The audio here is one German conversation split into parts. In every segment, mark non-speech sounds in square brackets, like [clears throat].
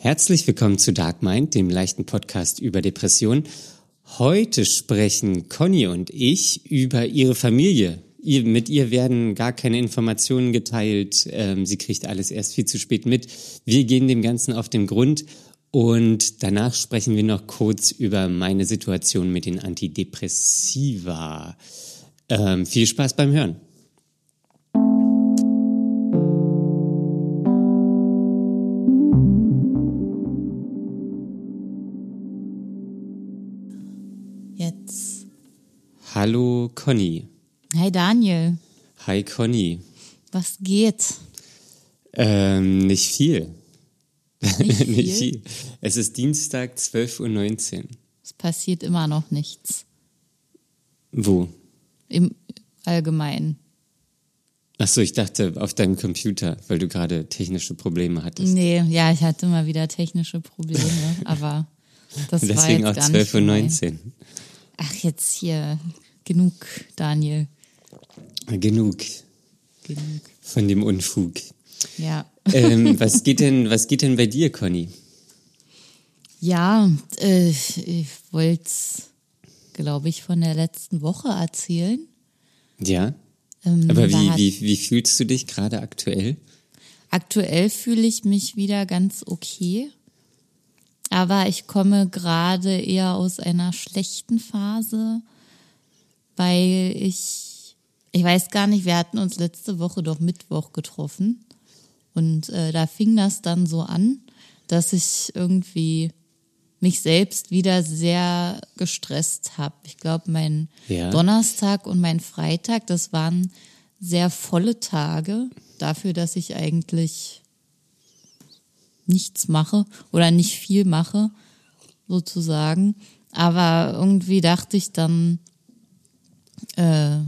Herzlich willkommen zu Dark Mind, dem leichten Podcast über Depression. Heute sprechen Conny und ich über ihre Familie. Ihr, mit ihr werden gar keine Informationen geteilt. Ähm, sie kriegt alles erst viel zu spät mit. Wir gehen dem Ganzen auf den Grund und danach sprechen wir noch kurz über meine Situation mit den Antidepressiva. Ähm, viel Spaß beim Hören. Hallo Conny. Hi Daniel, Hi Conny. was geht? Ähm, nicht viel. Nicht [laughs] viel? Es ist Dienstag 12.19 Uhr. Es passiert immer noch nichts. Wo? Im Allgemeinen. Achso, ich dachte auf deinem Computer, weil du gerade technische Probleme hattest. Nee, ja, ich hatte mal wieder technische Probleme, [laughs] aber das war Deswegen jetzt auch gar nicht gemein. 12.19 Uhr. Ach, jetzt hier. Genug, Daniel. Genug Genug. von dem Unfug. Ja. ähm, [laughs] was geht denn, was geht denn bei dir, Conny? Ja, äh, ich wollte glaube ich, von der letzten Woche erzählen. Ja? Ähm, Aber wie, wie, wie fühlst du dich gerade aktuell? Aktuell fühle ich mich wieder ganz okay. Aber ich komme gerade eher aus einer schlechten Phase, weil ich, ich weiß gar nicht, wir hatten uns letzte Woche doch Mittwoch getroffen. Und äh, da fing das dann so an, dass ich irgendwie mich selbst wieder sehr gestresst habe. Ich glaube, mein Ja. Donnerstag und mein Freitag, das waren sehr volle Tage dafür, dass ich eigentlich nichts mache oder nicht viel mache, sozusagen. Aber irgendwie dachte ich dann, äh,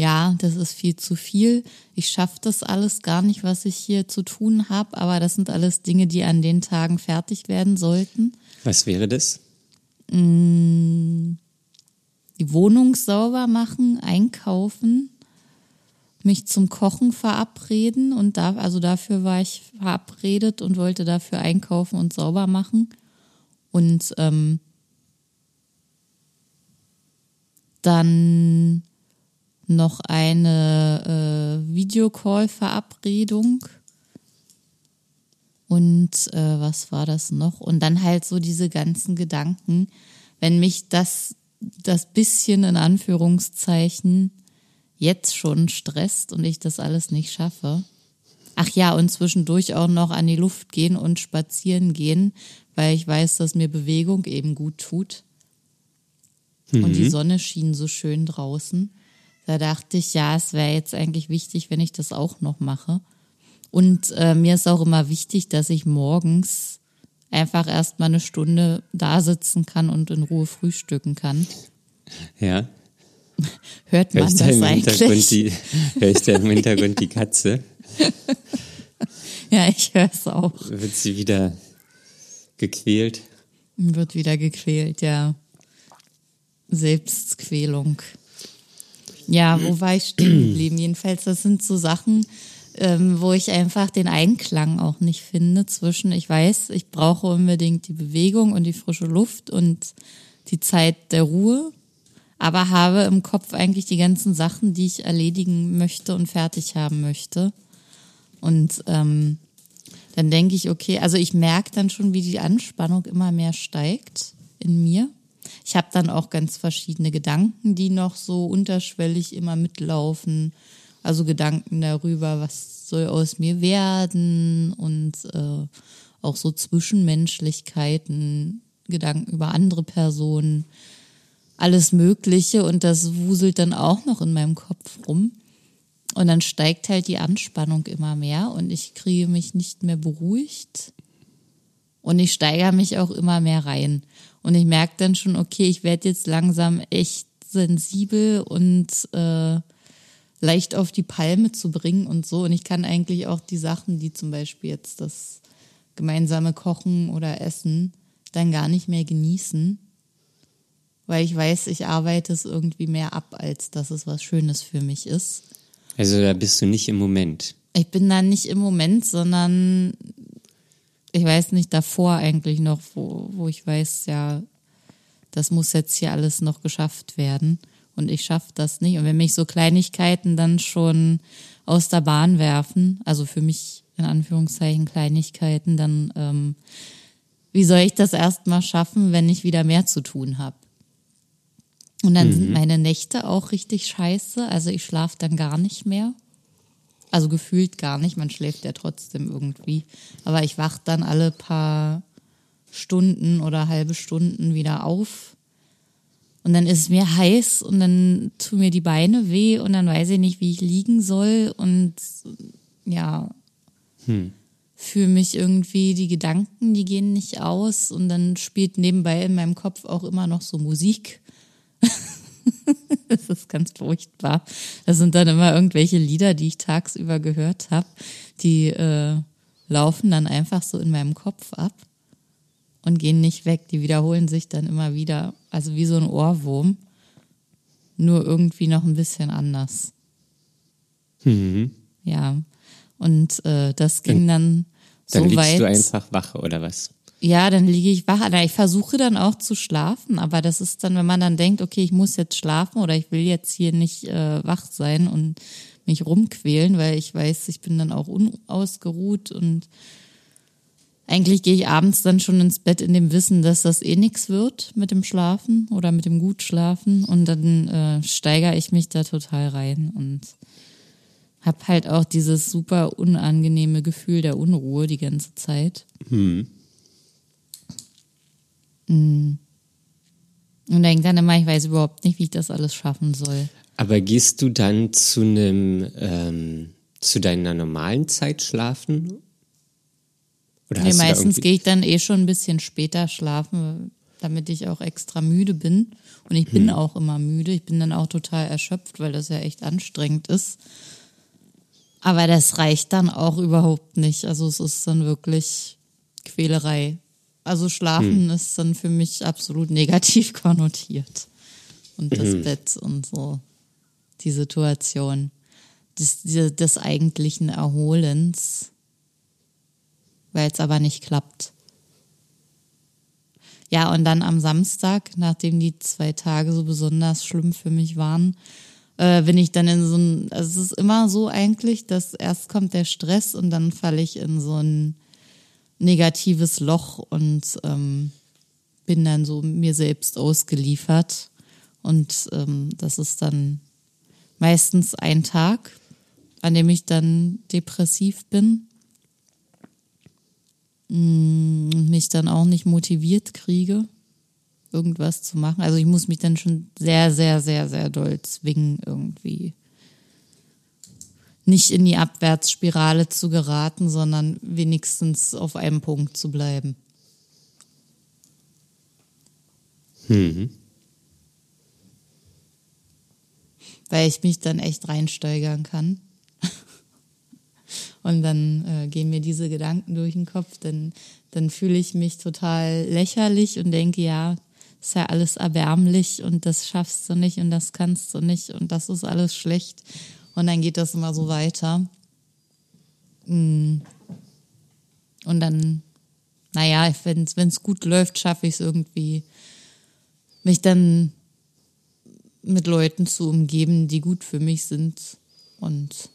ja, das ist viel zu viel. Ich schaffe das alles gar nicht, was ich hier zu tun habe. Aber das sind alles Dinge, die an den Tagen fertig werden sollten. Was wäre das? Die Wohnung sauber machen, einkaufen, mich zum Kochen verabreden und da, also dafür war ich verabredet und wollte dafür einkaufen und sauber machen. Und ähm, dann noch eine äh, Videocall-Verabredung. Und äh, was war das noch? Und dann halt so diese ganzen Gedanken, wenn mich das, das bisschen in Anführungszeichen jetzt schon stresst und ich das alles nicht schaffe. Ach ja, und zwischendurch auch noch an die Luft gehen und spazieren gehen, weil ich weiß, dass mir Bewegung eben gut tut. Und die Sonne schien so schön draußen. Da dachte ich, ja, es wäre jetzt eigentlich wichtig, wenn ich das auch noch mache. Und äh, mir ist auch immer wichtig, dass ich morgens einfach erst mal eine Stunde da sitzen kann und in Ruhe frühstücken kann. Ja? Hört Hör man da das im eigentlich? die, hör ich da im Hintergrund die Katze? [laughs] Ja, ich höre es auch. Wird sie wieder gequält? Wird wieder gequält, ja. Selbstquälung. Ja, wo war ich stehen geblieben? Jedenfalls, das sind so Sachen, ähm, wo ich einfach den Einklang auch nicht finde zwischen, ich weiß, ich brauche unbedingt die Bewegung und die frische Luft und die Zeit der Ruhe, aber habe im Kopf eigentlich die ganzen Sachen, die ich erledigen möchte und fertig haben möchte. Und ähm, dann denke ich, okay, also ich merke dann schon, wie die Anspannung immer mehr steigt in mir. Ich habe dann auch ganz verschiedene Gedanken, die noch so unterschwellig immer mitlaufen. Also Gedanken darüber, was soll aus mir werden und äh, auch so Zwischenmenschlichkeiten, Gedanken über andere Personen, alles Mögliche und das wuselt dann auch noch in meinem Kopf rum. Und dann steigt halt die Anspannung immer mehr und ich kriege mich nicht mehr beruhigt. Und ich steigere mich auch immer mehr rein. Und ich merke dann schon, okay, ich werde jetzt langsam echt sensibel und äh, leicht auf die Palme zu bringen und so. Und ich kann eigentlich auch die Sachen, die zum Beispiel jetzt das gemeinsame Kochen oder Essen, dann gar nicht mehr genießen. Weil ich weiß, ich arbeite es irgendwie mehr ab, als dass es was Schönes für mich ist. Also da bist du nicht im Moment. Ich bin dann nicht im Moment, sondern ich weiß nicht, davor eigentlich noch, wo, wo ich weiß, ja, das muss jetzt hier alles noch geschafft werden und ich schaffe das nicht. Und wenn mich so Kleinigkeiten dann schon aus der Bahn werfen, also für mich in Anführungszeichen Kleinigkeiten, dann ähm, wie soll ich das erstmal schaffen, wenn ich wieder mehr zu tun habe? Und dann mhm. sind meine Nächte auch richtig scheiße. Also ich schlafe dann gar nicht mehr. Also gefühlt gar nicht. Man schläft ja trotzdem irgendwie. Aber ich wach dann alle paar Stunden oder halbe Stunden wieder auf. Und dann ist es mir heiß und dann tun mir die Beine weh und dann weiß ich nicht, wie ich liegen soll. Und ja, hm. fühle mich irgendwie, die Gedanken, die gehen nicht aus. Und dann spielt nebenbei in meinem Kopf auch immer noch so Musik. [laughs] [laughs] das ist ganz furchtbar. Das sind dann immer irgendwelche Lieder, die ich tagsüber gehört habe, die äh, laufen dann einfach so in meinem Kopf ab und gehen nicht weg. Die wiederholen sich dann immer wieder. Also wie so ein Ohrwurm. Nur irgendwie noch ein bisschen anders. Mhm. Ja. Und äh, das ging dann, dann so weit. Dann liegst du einfach wach oder was? Ja, dann liege ich wach. Ich versuche dann auch zu schlafen, aber das ist dann, wenn man dann denkt, okay, ich muss jetzt schlafen oder ich will jetzt hier nicht äh, wach sein und mich rumquälen, weil ich weiß, ich bin dann auch unausgeruht und eigentlich gehe ich abends dann schon ins Bett in dem Wissen, dass das eh nichts wird mit dem Schlafen oder mit dem Gutschlafen und dann äh, steigere ich mich da total rein und habe halt auch dieses super unangenehme Gefühl der Unruhe die ganze Zeit. Hm. Mm. Und denke dann immer, ich weiß überhaupt nicht, wie ich das alles schaffen soll. Aber gehst du dann zu einem ähm, zu deiner normalen Zeit schlafen? Oder nee, meistens gehe ich dann eh schon ein bisschen später schlafen, damit ich auch extra müde bin. Und ich bin hm. auch immer müde. Ich bin dann auch total erschöpft, weil das ja echt anstrengend ist. Aber das reicht dann auch überhaupt nicht. Also es ist dann wirklich Quälerei. Also Schlafen hm. ist dann für mich absolut negativ [laughs] konnotiert. Und das mhm. Bett und so. Die Situation des, des eigentlichen Erholens, weil es aber nicht klappt. Ja, und dann am Samstag, nachdem die zwei Tage so besonders schlimm für mich waren, äh, bin ich dann in so ein, also es ist immer so eigentlich, dass erst kommt der Stress und dann falle ich in so ein negatives Loch und ähm, bin dann so mir selbst ausgeliefert. Und ähm, das ist dann meistens ein Tag, an dem ich dann depressiv bin mm, und mich dann auch nicht motiviert kriege, irgendwas zu machen. Also ich muss mich dann schon sehr, sehr, sehr, sehr doll zwingen, irgendwie nicht in die Abwärtsspirale zu geraten, sondern wenigstens auf einem Punkt zu bleiben. Mhm. Weil ich mich dann echt reinsteigern kann. [laughs] Und dann äh, gehen mir diese Gedanken durch den Kopf, dann, dann fühle ich mich total lächerlich und denke, ja, ist ja alles erbärmlich und das schaffst du nicht und das kannst du nicht und das ist alles schlecht. Und dann geht das immer so weiter. Mm. Und dann, naja, wenn es gut läuft, schaffe ich es irgendwie, mich dann mit Leuten zu umgeben, die gut für mich sind und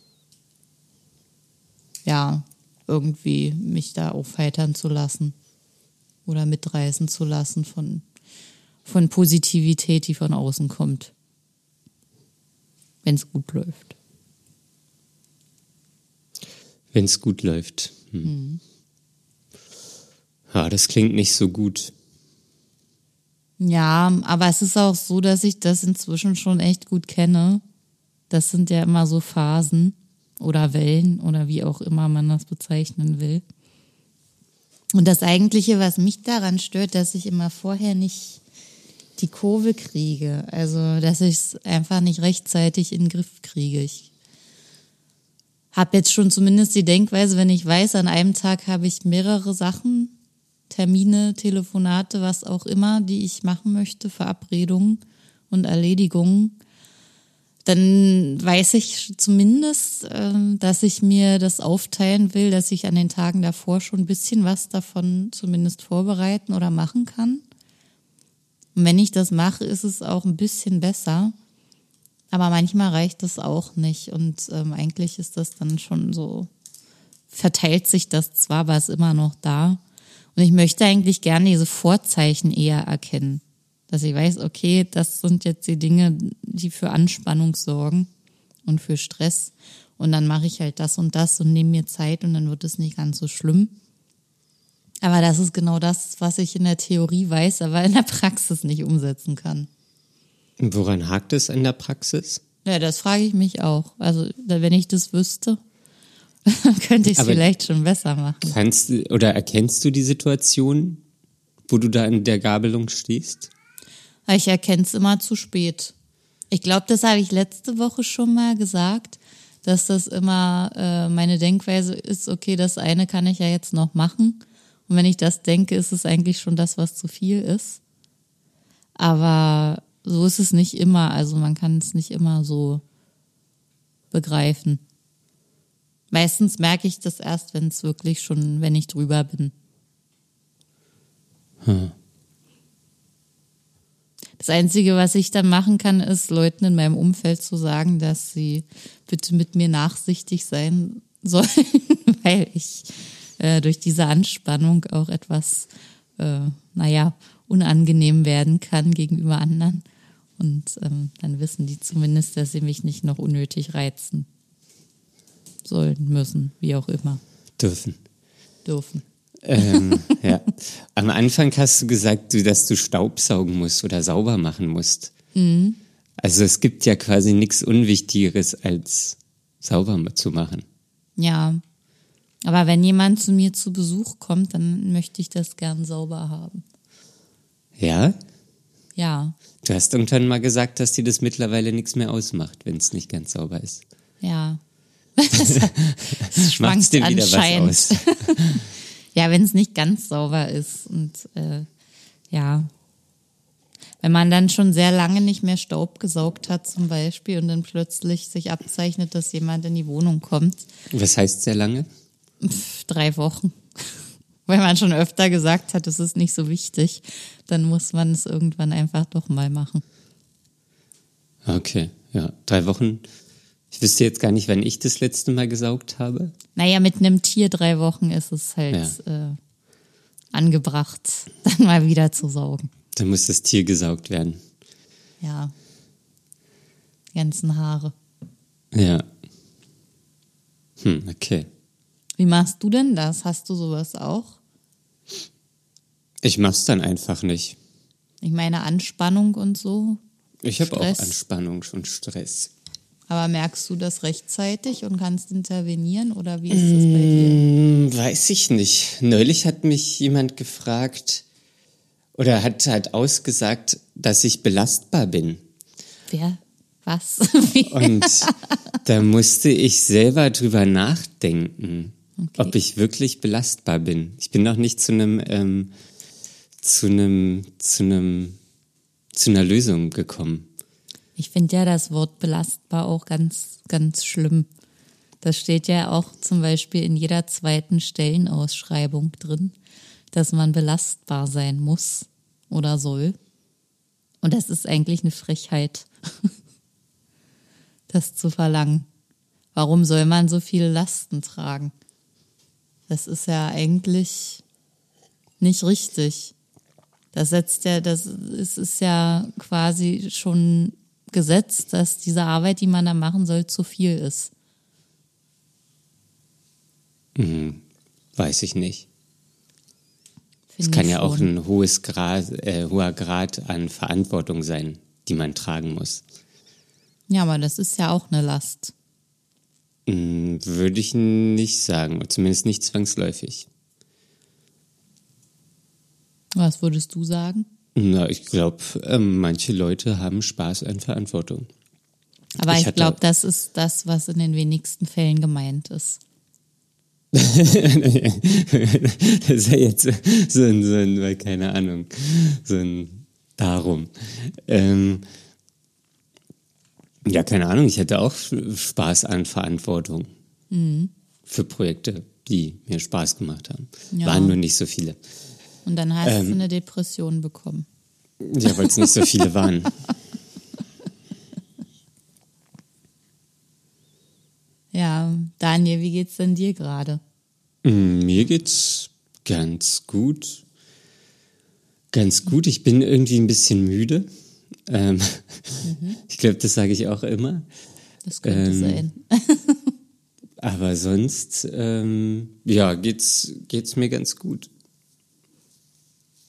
ja, irgendwie mich da aufheitern zu lassen oder mitreißen zu lassen von, von Positivität, die von außen kommt, wenn es gut läuft. Wenn es gut läuft. Hm. Mhm. Ja, das klingt nicht so gut. Ja, aber es ist auch so, dass ich das inzwischen schon echt gut kenne. Das sind ja immer so Phasen oder Wellen oder wie auch immer man das bezeichnen will. Und das Eigentliche, was mich daran stört, dass ich immer vorher nicht die Kurve kriege. Also, dass ich es einfach nicht rechtzeitig in den Griff kriege. Ich habe jetzt schon zumindest die Denkweise, wenn ich weiß, an einem Tag habe ich mehrere Sachen, Termine, Telefonate, was auch immer, die ich machen möchte, Verabredungen und Erledigungen, dann weiß ich zumindest, ähm, dass ich mir das aufteilen will, dass ich an den Tagen davor schon ein bisschen was davon zumindest vorbereiten oder machen kann. Und wenn ich das mache, ist es auch ein bisschen besser. Aber manchmal reicht das auch nicht. Und ähm, eigentlich ist das dann schon so, verteilt sich das zwar, aber ist immer noch da. Und ich möchte eigentlich gerne diese Vorzeichen eher erkennen dass ich weiß, okay, das sind jetzt die Dinge, die für Anspannung sorgen und für Stress. Und dann mache ich halt das und das und nehme mir Zeit und dann wird es nicht ganz so schlimm. Aber das ist genau das, was ich in der Theorie weiß, aber in der Praxis nicht umsetzen kann. Woran hakt es in der Praxis? Ja, das frage ich mich auch. Also, wenn ich das wüsste, [laughs] könnte ich es vielleicht schon besser machen. Kannst oder erkennst du die Situation, wo du da in der Gabelung stehst? Ich erkenne es immer zu spät. Ich glaube, das habe ich letzte Woche schon mal gesagt, dass das immer äh, meine Denkweise ist, okay, das eine kann ich ja jetzt noch machen. Und wenn ich das denke, ist es eigentlich schon das, was zu viel ist. Aber so ist es nicht immer. Also man kann es nicht immer so begreifen. Meistens merke ich das erst, wenn es wirklich schon, wenn ich drüber bin. Hm. Das Einzige, was ich dann machen kann, ist Leuten in meinem Umfeld zu sagen, dass sie bitte mit mir nachsichtig sein [laughs] sollen, weil ich äh, durch diese Anspannung auch etwas, äh, naja, unangenehm werden kann gegenüber anderen. Und ähm, dann wissen die zumindest, dass sie mich nicht noch unnötig reizen sollen, müssen, wie auch immer. Dürfen. Dürfen ähm, [laughs] ja. Am Anfang hast du gesagt, dass du Staubsaugen musst oder sauber machen musst. Mhm. Also es gibt ja quasi nichts Unwichtigeres als sauber zu machen. Ja. Aber wenn jemand zu mir zu Besuch kommt, dann möchte ich das gern sauber haben. Ja? Ja. Du hast irgendwann mal gesagt, dass dir das mittlerweile nichts mehr ausmacht, wenn es nicht ganz sauber ist. Ja. [laughs] [laughs] das schwankt dir wieder anscheinend. was aus. [laughs] Ja, wenn es nicht ganz sauber ist und äh, ja, wenn man dann schon sehr lange nicht mehr Staub gesaugt hat zum Beispiel und dann plötzlich sich abzeichnet, dass jemand in die Wohnung kommt. Was heißt sehr lange? Pff, drei Wochen. Weil man schon öfter gesagt hat, es ist nicht so wichtig, dann muss man es irgendwann einfach doch mal machen. Okay, ja, drei Wochen ich wüsste jetzt gar nicht, wann ich das letzte Mal gesaugt habe. Naja, mit einem Tier drei Wochen ist es halt ja. äh, angebracht, [laughs] dann mal wieder zu saugen. Dann muss das Tier gesaugt werden. Ja. Die ganzen Haare. Ja. Hm, okay. Wie machst du denn das? Hast du sowas auch? Ich mach's dann einfach nicht. Ich meine Anspannung und so. Ich habe auch Anspannung und Stress. Aber merkst du das rechtzeitig und kannst intervenieren oder wie ist das bei dir? Mm, weiß ich nicht. Neulich hat mich jemand gefragt oder hat halt ausgesagt, dass ich belastbar bin. Wer? Was? [laughs] und da musste ich selber drüber nachdenken, okay. ob ich wirklich belastbar bin. Ich bin noch nicht zu einem ähm, zu einem zu einem zu einer Lösung gekommen. Ich finde ja das Wort belastbar auch ganz, ganz schlimm. Das steht ja auch zum Beispiel in jeder zweiten Stellenausschreibung drin, dass man belastbar sein muss oder soll. Und das ist eigentlich eine Frechheit, [laughs] das zu verlangen. Warum soll man so viele Lasten tragen? Das ist ja eigentlich nicht richtig. Das setzt ja, das ist, ist ja quasi schon Gesetz, dass diese Arbeit, die man da machen soll, zu viel ist? Hm, weiß ich nicht. es kann ja schon. auch ein hohes Grad, äh, hoher Grad an Verantwortung sein, die man tragen muss. Ja, aber das ist ja auch eine Last. Hm, würde ich nicht sagen, zumindest nicht zwangsläufig. Was würdest du sagen? Na, ich glaube, ähm, manche Leute haben Spaß an Verantwortung. Aber ich, ich glaube, das ist das, was in den wenigsten Fällen gemeint ist. [laughs] das ist ja jetzt so ein, so ein, keine Ahnung, so ein Darum. Ähm, Ja, keine Ahnung, ich hätte auch Spaß an Verantwortung Mhm. für Projekte, die mir Spaß gemacht haben. Ja. Waren nur nicht so viele. Und dann hast Ähm. du eine Depression bekommen. Ja, weil es nicht so viele waren. [laughs] Ja, Daniel, wie geht's denn dir gerade? Mm, Mir geht's ganz gut. Ganz gut. Ich bin irgendwie ein bisschen müde. Ähm, [laughs] Ich glaube, das sage ich auch immer. Das könnte Ähm, sein. [laughs] Aber sonst, ähm, ja, geht's, geht's mir ganz gut.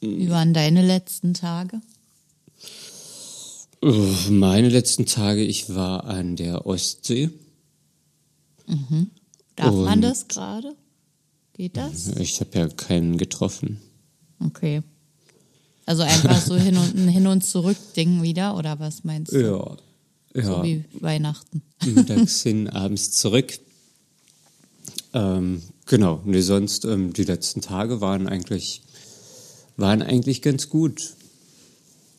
Wie waren deine letzten Tage? Meine letzten Tage, ich war an der Ostsee. Darf man das gerade? Geht das? Ich habe ja keinen getroffen. Okay. Also einfach so hin und ein hin und zurück Ding wieder oder was meinst du? Ja. Ja. So wie Weihnachten. mittags hin, abends zurück. Ähm, genau, nee, sonst ähm, die letzten Tage waren eigentlich, waren eigentlich ganz gut.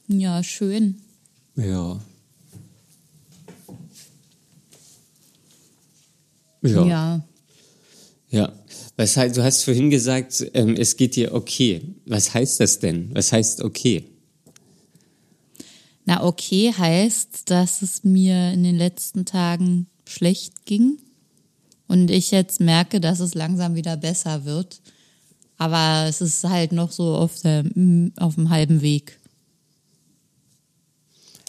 Ja, schön. Ja. Ja. Ja. ja. Was heißt, du hast vorhin gesagt, ähm, es geht dir okay. Was heißt das denn? Was heißt okay? Na, okay heißt, dass es mir in den letzten Tagen schlecht ging und ich jetzt merke, dass es langsam wieder besser wird. Aber es ist halt noch so auf, der, auf dem halben Weg.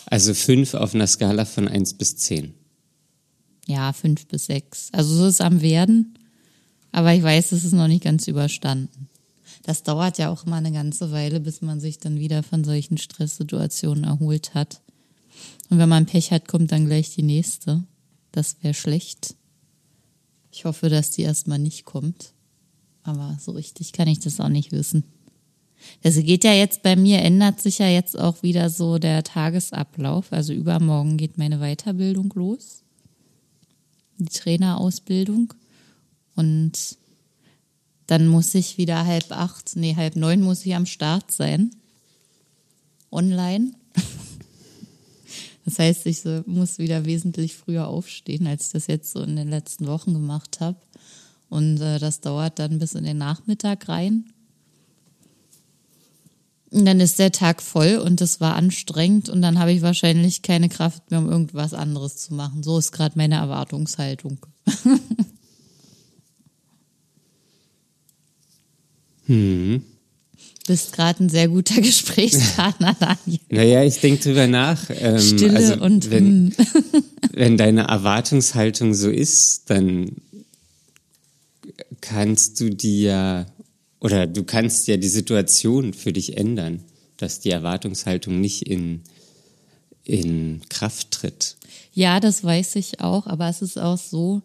Also fünf auf einer Skala von eins bis zehn. Ja, fünf bis sechs. Also so ist es am Werden. Aber ich weiß, es ist noch nicht ganz überstanden. Das dauert ja auch immer eine ganze Weile, bis man sich dann wieder von solchen Stresssituationen erholt hat. Und wenn man Pech hat, kommt dann gleich die nächste. Das wäre schlecht. Ich hoffe, dass die erstmal nicht kommt. Aber so richtig kann ich das auch nicht wissen. Das geht ja jetzt bei mir, ändert sich ja jetzt auch wieder so der Tagesablauf. Also übermorgen geht meine Weiterbildung los die Trainerausbildung. Und dann muss ich wieder halb acht, nee, halb neun muss ich am Start sein. Online. [laughs] Das heißt, ich so, muss wieder wesentlich früher aufstehen, als ich das jetzt so in den letzten Wochen gemacht habe. Und äh, das dauert dann bis in den Nachmittag rein. Und dann ist der Tag voll und es war anstrengend und dann habe ich wahrscheinlich keine Kraft mehr, um irgendwas anderes zu machen. So ist gerade meine Erwartungshaltung. [laughs] Hm. Bist gerade ein sehr guter [laughs] Gesprächspartner, Daniel. Naja, ich denke drüber nach. Ähm, Stille also, und wenn, mm. [laughs] wenn deine Erwartungshaltung so ist, dann kannst du die ja, oder du kannst ja die Situation für dich ändern, dass die Erwartungshaltung nicht in, in Kraft tritt. Ja, das weiß ich auch, aber es ist auch so,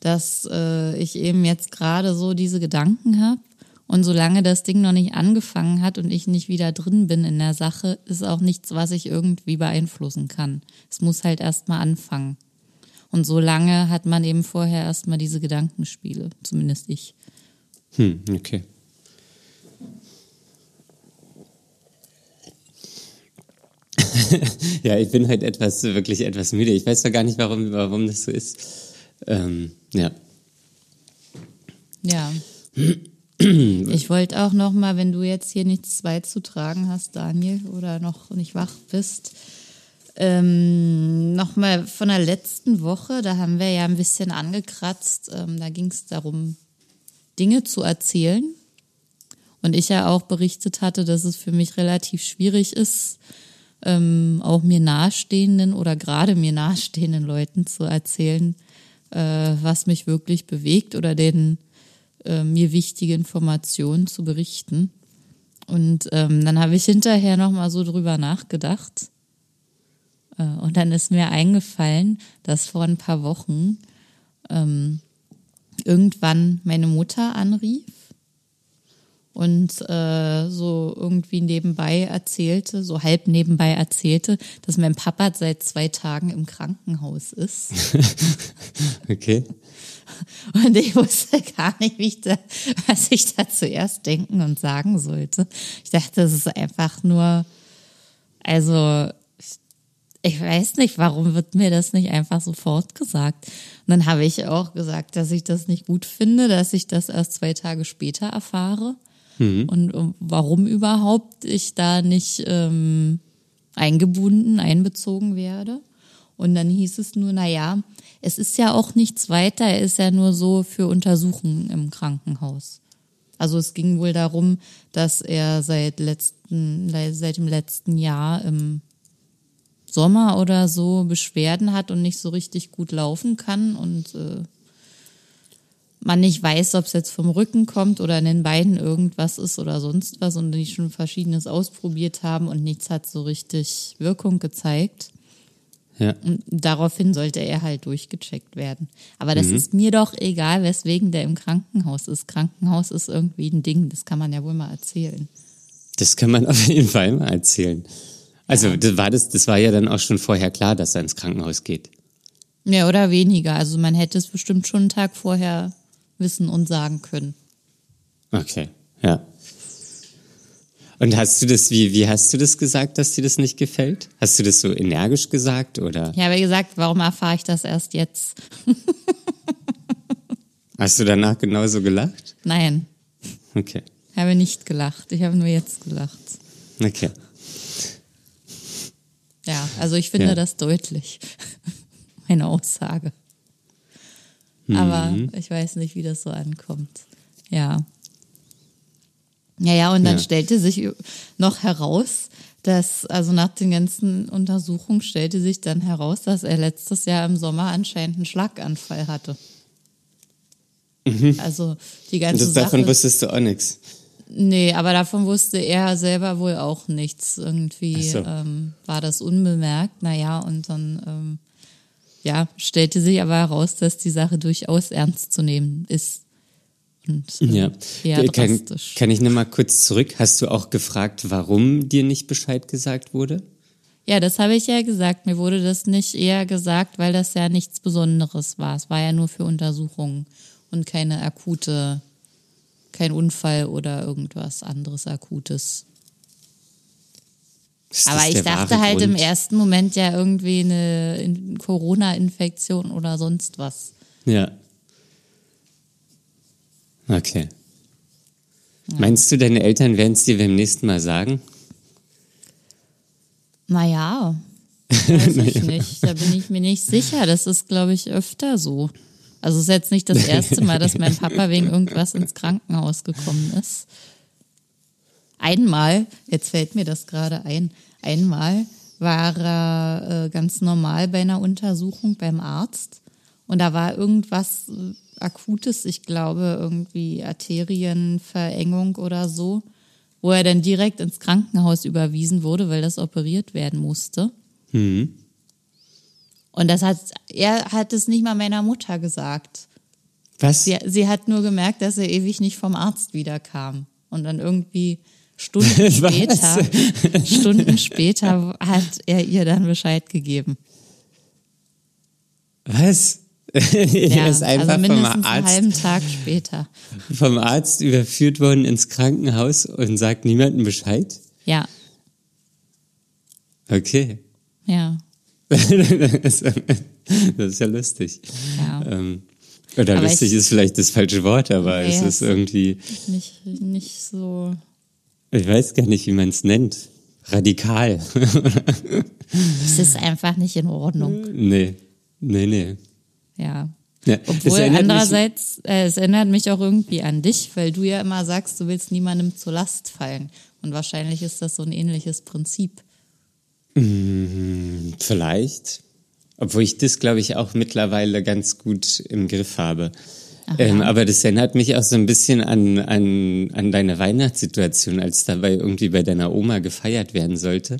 dass äh, ich eben jetzt gerade so diese Gedanken habe. Und solange das Ding noch nicht angefangen hat und ich nicht wieder drin bin in der Sache, ist auch nichts, was ich irgendwie beeinflussen kann. Es muss halt erstmal anfangen. Und solange hat man eben vorher erstmal diese Gedankenspiele, zumindest ich. Hm, okay. [laughs] ja, ich bin halt etwas, wirklich etwas müde. Ich weiß doch gar nicht, warum, warum das so ist. Ähm, ja. Ja. [clears throat] Ich wollte auch noch mal, wenn du jetzt hier nichts beizutragen hast, Daniel, oder noch nicht wach bist, ähm, noch mal von der letzten Woche, da haben wir ja ein bisschen angekratzt. Ähm, da ging es darum, Dinge zu erzählen. Und ich ja auch berichtet hatte, dass es für mich relativ schwierig ist, ähm, auch mir nahestehenden oder gerade mir nahestehenden Leuten zu erzählen, äh, was mich wirklich bewegt oder den äh, mir wichtige Informationen zu berichten. Und ähm, dann habe ich hinterher nochmal so drüber nachgedacht. Äh, und dann ist mir eingefallen, dass vor ein paar Wochen ähm, irgendwann meine Mutter anrief und äh, so irgendwie nebenbei erzählte, so halb nebenbei erzählte, dass mein Papa seit zwei Tagen im Krankenhaus ist. [laughs] Okay. [laughs] Und ich wusste gar nicht, ich da, was ich da zuerst denken und sagen sollte. Ich dachte, das ist einfach nur, also ich weiß nicht, warum wird mir das nicht einfach sofort gesagt? Und dann habe ich auch gesagt, dass ich das nicht gut finde, dass ich das erst zwei Tage später erfahre. Mhm. Und warum überhaupt ich da nicht ähm, eingebunden, einbezogen werde. Und dann hieß es nur, na ja, es ist ja auch nichts weiter, er ist ja nur so für Untersuchungen im Krankenhaus. Also es ging wohl darum, dass er seit letzten, seit dem letzten Jahr im Sommer oder so Beschwerden hat und nicht so richtig gut laufen kann und äh, man nicht weiß, ob es jetzt vom Rücken kommt oder in den Beinen irgendwas ist oder sonst was und die schon verschiedenes ausprobiert haben und nichts hat so richtig Wirkung gezeigt. Ja. Und daraufhin sollte er halt durchgecheckt werden. Aber das mhm. ist mir doch egal, weswegen der im Krankenhaus ist. Krankenhaus ist irgendwie ein Ding, das kann man ja wohl mal erzählen. Das kann man [laughs] auf jeden Fall mal erzählen. Also ja. das war das, das war ja dann auch schon vorher klar, dass er ins Krankenhaus geht. Ja, oder weniger. Also man hätte es bestimmt schon einen Tag vorher wissen und sagen können. Okay, ja. Und hast du das, wie, wie hast du das gesagt, dass dir das nicht gefällt? Hast du das so energisch gesagt oder? Ich habe gesagt, warum erfahre ich das erst jetzt? [laughs] hast du danach genauso gelacht? Nein. Okay. Ich habe nicht gelacht. Ich habe nur jetzt gelacht. Okay. Ja, also ich finde ja. das deutlich. [laughs] Meine Aussage. Aber mhm. ich weiß nicht, wie das so ankommt. Ja. Ja, ja, und dann ja. stellte sich noch heraus, dass, also nach den ganzen Untersuchungen stellte sich dann heraus, dass er letztes Jahr im Sommer anscheinend einen Schlaganfall hatte. Mhm. Also die ganze und das, Sache. Davon wusstest du auch nichts. Nee, aber davon wusste er selber wohl auch nichts. Irgendwie so. ähm, war das unbemerkt. Naja, und dann ähm, ja, stellte sich aber heraus, dass die Sache durchaus ernst zu nehmen ist. Und, äh, ja, kann, kann ich nochmal kurz zurück? Hast du auch gefragt, warum dir nicht Bescheid gesagt wurde? Ja, das habe ich ja gesagt. Mir wurde das nicht eher gesagt, weil das ja nichts Besonderes war. Es war ja nur für Untersuchungen und keine akute, kein Unfall oder irgendwas anderes Akutes. Aber ich dachte halt Grund? im ersten Moment ja irgendwie eine Corona-Infektion oder sonst was. Ja. Okay. Ja. Meinst du, deine Eltern werden es dir beim nächsten Mal sagen? Naja, weiß [laughs] ich nicht. Da bin ich mir nicht sicher. Das ist, glaube ich, öfter so. Also es ist jetzt nicht das [laughs] erste Mal, dass mein Papa wegen irgendwas ins Krankenhaus gekommen ist. Einmal, jetzt fällt mir das gerade ein, einmal war er äh, ganz normal bei einer Untersuchung beim Arzt und da war irgendwas äh, Akutes, ich glaube irgendwie Arterienverengung oder so, wo er dann direkt ins Krankenhaus überwiesen wurde, weil das operiert werden musste. Mhm. Und das hat, er hat es nicht mal meiner Mutter gesagt. Was? Sie, sie hat nur gemerkt, dass er ewig nicht vom Arzt wiederkam. Und dann irgendwie Stunden [laughs] später, Stunden später hat er ihr dann Bescheid gegeben. Was? [laughs] er ist einfach also mindestens vom Arzt, einen halben Tag später. Vom Arzt überführt worden ins Krankenhaus und sagt niemandem Bescheid? Ja. Okay. Ja. [laughs] das ist ja lustig. Ja. Ähm, oder aber lustig ich, ist vielleicht das falsche Wort, aber nee, es ist irgendwie. Nicht, nicht so ich weiß gar nicht, wie man es nennt. Radikal. [laughs] es ist einfach nicht in Ordnung. Nee, nee, nee. Ja. ja Obwohl andererseits, äh, es erinnert mich auch irgendwie an dich, weil du ja immer sagst, du willst niemandem zur Last fallen. Und wahrscheinlich ist das so ein ähnliches Prinzip. Hm, vielleicht. Obwohl ich das, glaube ich, auch mittlerweile ganz gut im Griff habe. Ähm, aber das erinnert mich auch so ein bisschen an, an, an deine Weihnachtssituation, als dabei irgendwie bei deiner Oma gefeiert werden sollte.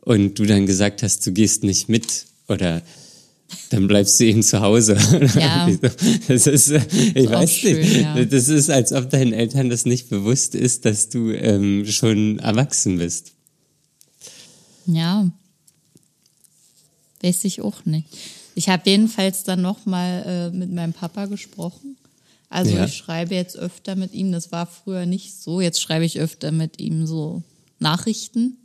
Und du dann gesagt hast, du gehst nicht mit oder dann bleibst du eben zu Hause. [laughs] Ja. Das ist, ich weiß schön, nicht, ja. das ist, als ob deinen Eltern das nicht bewusst ist, dass du ähm, schon erwachsen bist. Ja. Weiß ich auch nicht. Ich habe jedenfalls dann nochmal äh, mit meinem Papa gesprochen. Also ja. ich schreibe jetzt öfter mit ihm, das war früher nicht so. Jetzt schreibe ich öfter mit ihm so Nachrichten.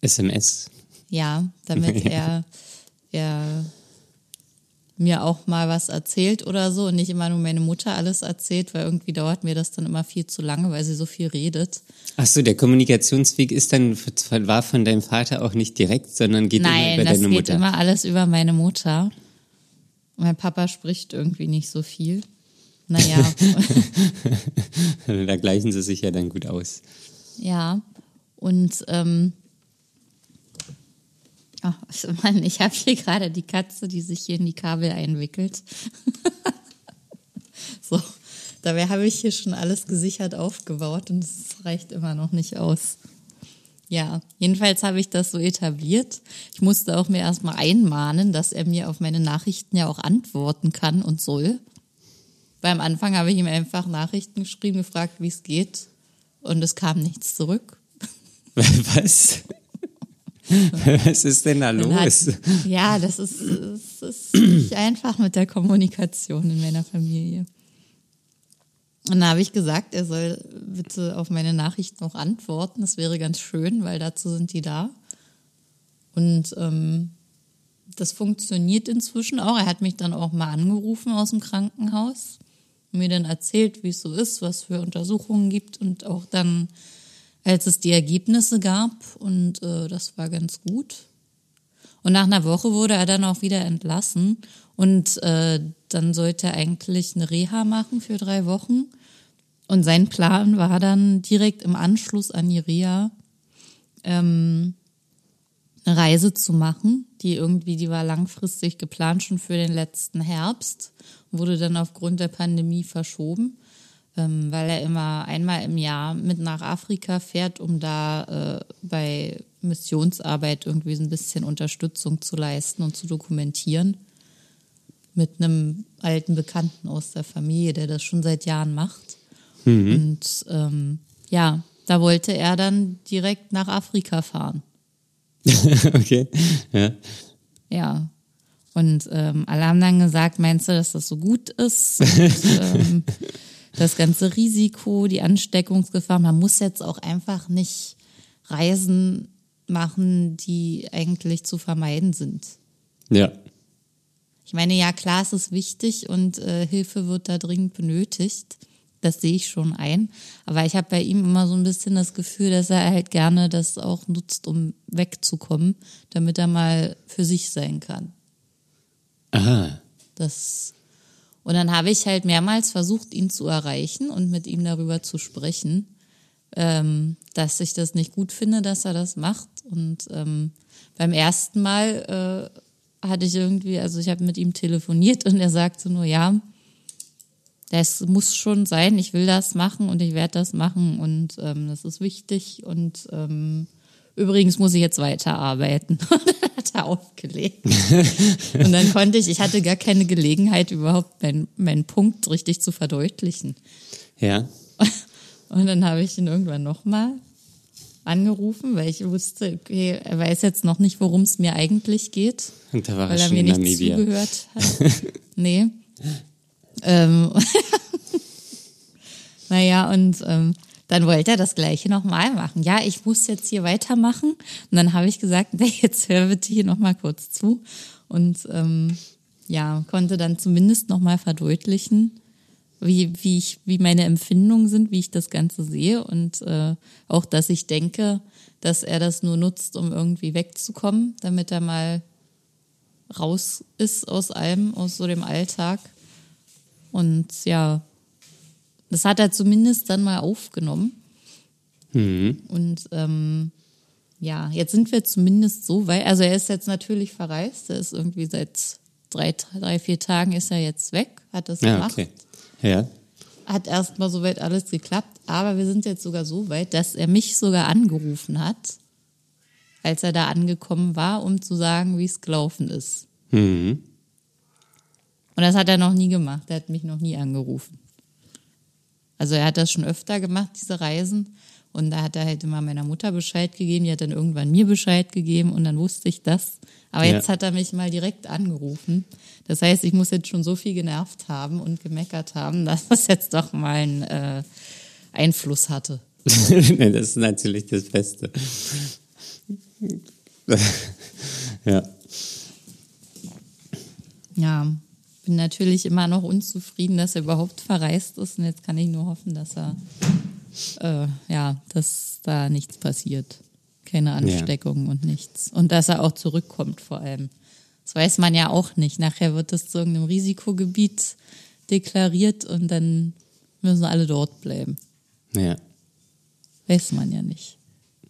SMS. Ja, damit [laughs] er, er mir auch mal was erzählt oder so und nicht immer nur meine Mutter alles erzählt, weil irgendwie dauert mir das dann immer viel zu lange, weil sie so viel redet. Ach so, der Kommunikationsweg ist dann war von deinem Vater auch nicht direkt, sondern geht Nein, immer über deine Mutter. Nein, das geht immer alles über meine Mutter. Mein Papa spricht irgendwie nicht so viel. Naja. [laughs] da gleichen sie sich ja dann gut aus. Ja, und ähm, oh, [laughs] Mann, ich habe hier gerade die Katze, die sich hier in die Kabel einwickelt. [laughs] so, dabei habe ich hier schon alles gesichert aufgebaut und es reicht immer noch nicht aus. Ja, jedenfalls habe ich das so etabliert. Ich musste auch mir erstmal einmahnen, dass er mir auf meine Nachrichten ja auch antworten kann und soll. Weil am Anfang habe ich ihm einfach Nachrichten geschrieben, gefragt, wie es geht. Und es kam nichts zurück. [laughs] Was? [laughs] Was ist denn da los? Hat, ja, das ist, es ist nicht einfach mit der Kommunikation in meiner Familie. Und da habe ich gesagt, er soll bitte auf meine Nachrichten auch antworten. Das wäre ganz schön, weil dazu sind die da. Und ähm, das funktioniert inzwischen auch. Er hat mich dann auch mal angerufen aus dem Krankenhaus mir dann erzählt, wie es so ist, was für Untersuchungen gibt und auch dann, als es die Ergebnisse gab und äh, das war ganz gut. Und nach einer Woche wurde er dann auch wieder entlassen und äh, dann sollte er eigentlich eine Reha machen für drei Wochen. Und sein Plan war dann direkt im Anschluss an die Reha ähm, eine Reise zu machen, die irgendwie, die war langfristig geplant schon für den letzten Herbst, wurde dann aufgrund der Pandemie verschoben, ähm, weil er immer einmal im Jahr mit nach Afrika fährt, um da äh, bei Missionsarbeit irgendwie so ein bisschen Unterstützung zu leisten und zu dokumentieren. Mit einem alten Bekannten aus der Familie, der das schon seit Jahren macht. Mhm. Und ähm, ja, da wollte er dann direkt nach Afrika fahren. [laughs] okay, ja. Ja. Und ähm, alle haben dann gesagt, meinst du, dass das so gut ist? [laughs] Und, ähm, das ganze Risiko, die Ansteckungsgefahr, man muss jetzt auch einfach nicht Reisen machen, die eigentlich zu vermeiden sind. Ja. Ich meine, ja, klar, es ist wichtig und äh, Hilfe wird da dringend benötigt. Das sehe ich schon ein. Aber ich habe bei ihm immer so ein bisschen das Gefühl, dass er halt gerne das auch nutzt, um wegzukommen, damit er mal für sich sein kann. Aha. Das und dann habe ich halt mehrmals versucht, ihn zu erreichen und mit ihm darüber zu sprechen, ähm, dass ich das nicht gut finde, dass er das macht. Und ähm, beim ersten Mal äh, hatte ich irgendwie, also ich habe mit ihm telefoniert und er sagte nur, ja, das muss schon sein, ich will das machen und ich werde das machen und ähm, das ist wichtig und ähm, übrigens muss ich jetzt weiterarbeiten. [laughs] Und dann hat er aufgelegt. und dann konnte ich, ich hatte gar keine Gelegenheit, überhaupt meinen mein Punkt richtig zu verdeutlichen. Ja. Und dann habe ich ihn irgendwann nochmal angerufen, weil ich wusste, okay, er weiß jetzt noch nicht, worum es mir eigentlich geht. Und da war weil er, er mir nicht zugehört hat. [laughs] nee. Ähm, [laughs] naja, und ähm, dann wollte er das Gleiche nochmal machen. Ja, ich muss jetzt hier weitermachen. Und dann habe ich gesagt, [laughs] nee, jetzt hör bitte hier nochmal kurz zu. Und ähm, ja, konnte dann zumindest nochmal verdeutlichen, wie, wie, ich, wie meine Empfindungen sind, wie ich das Ganze sehe und äh, auch, dass ich denke, dass er das nur nutzt, um irgendwie wegzukommen, damit er mal raus ist aus allem, aus so dem Alltag und ja, das hat er zumindest dann mal aufgenommen. Mhm. Und ähm, ja, jetzt sind wir zumindest so weit. Also er ist jetzt natürlich verreist. Er ist irgendwie seit drei, drei vier Tagen ist er jetzt weg, hat das ja, gemacht. Okay. Ja. Hat erstmal soweit alles geklappt. Aber wir sind jetzt sogar so weit, dass er mich sogar angerufen hat, als er da angekommen war, um zu sagen, wie es gelaufen ist. Mhm. Und das hat er noch nie gemacht. Er hat mich noch nie angerufen. Also er hat das schon öfter gemacht, diese Reisen. Und da hat er halt immer meiner Mutter Bescheid gegeben, die hat dann irgendwann mir Bescheid gegeben und dann wusste ich das. Aber jetzt ja. hat er mich mal direkt angerufen. Das heißt, ich muss jetzt schon so viel genervt haben und gemeckert haben, [laughs] dass das jetzt doch mal einen äh, Einfluss hatte. [laughs] das ist natürlich das Beste. [laughs] ja. Ja, bin natürlich immer noch unzufrieden, dass er überhaupt verreist ist. Und jetzt kann ich nur hoffen, dass er, äh, ja, dass da nichts passiert. Keine Ansteckung ja. und nichts. Und dass er auch zurückkommt vor allem. Das weiß man ja auch nicht. Nachher wird es zu irgendeinem Risikogebiet deklariert und dann müssen alle dort bleiben. Ja. Weiß man ja nicht.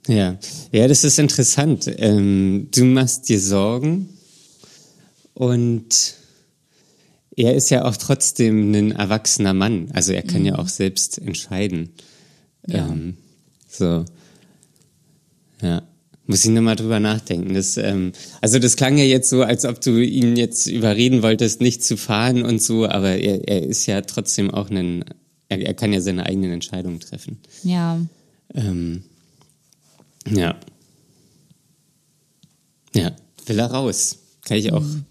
Ja, ja, das ist interessant. Ähm, du machst dir Sorgen und er ist ja auch trotzdem ein erwachsener Mann. Also er kann mhm. ja auch selbst entscheiden. Ja. Ähm, so. Ja. Muss ich nochmal drüber nachdenken. Das, ähm, also das klang ja jetzt so, als ob du ihn jetzt überreden wolltest, nicht zu fahren und so, aber er, er ist ja trotzdem auch ein, er, er kann ja seine eigenen Entscheidungen treffen. Ja. Ähm, ja. Ja, will er raus. Kann ich auch, mhm.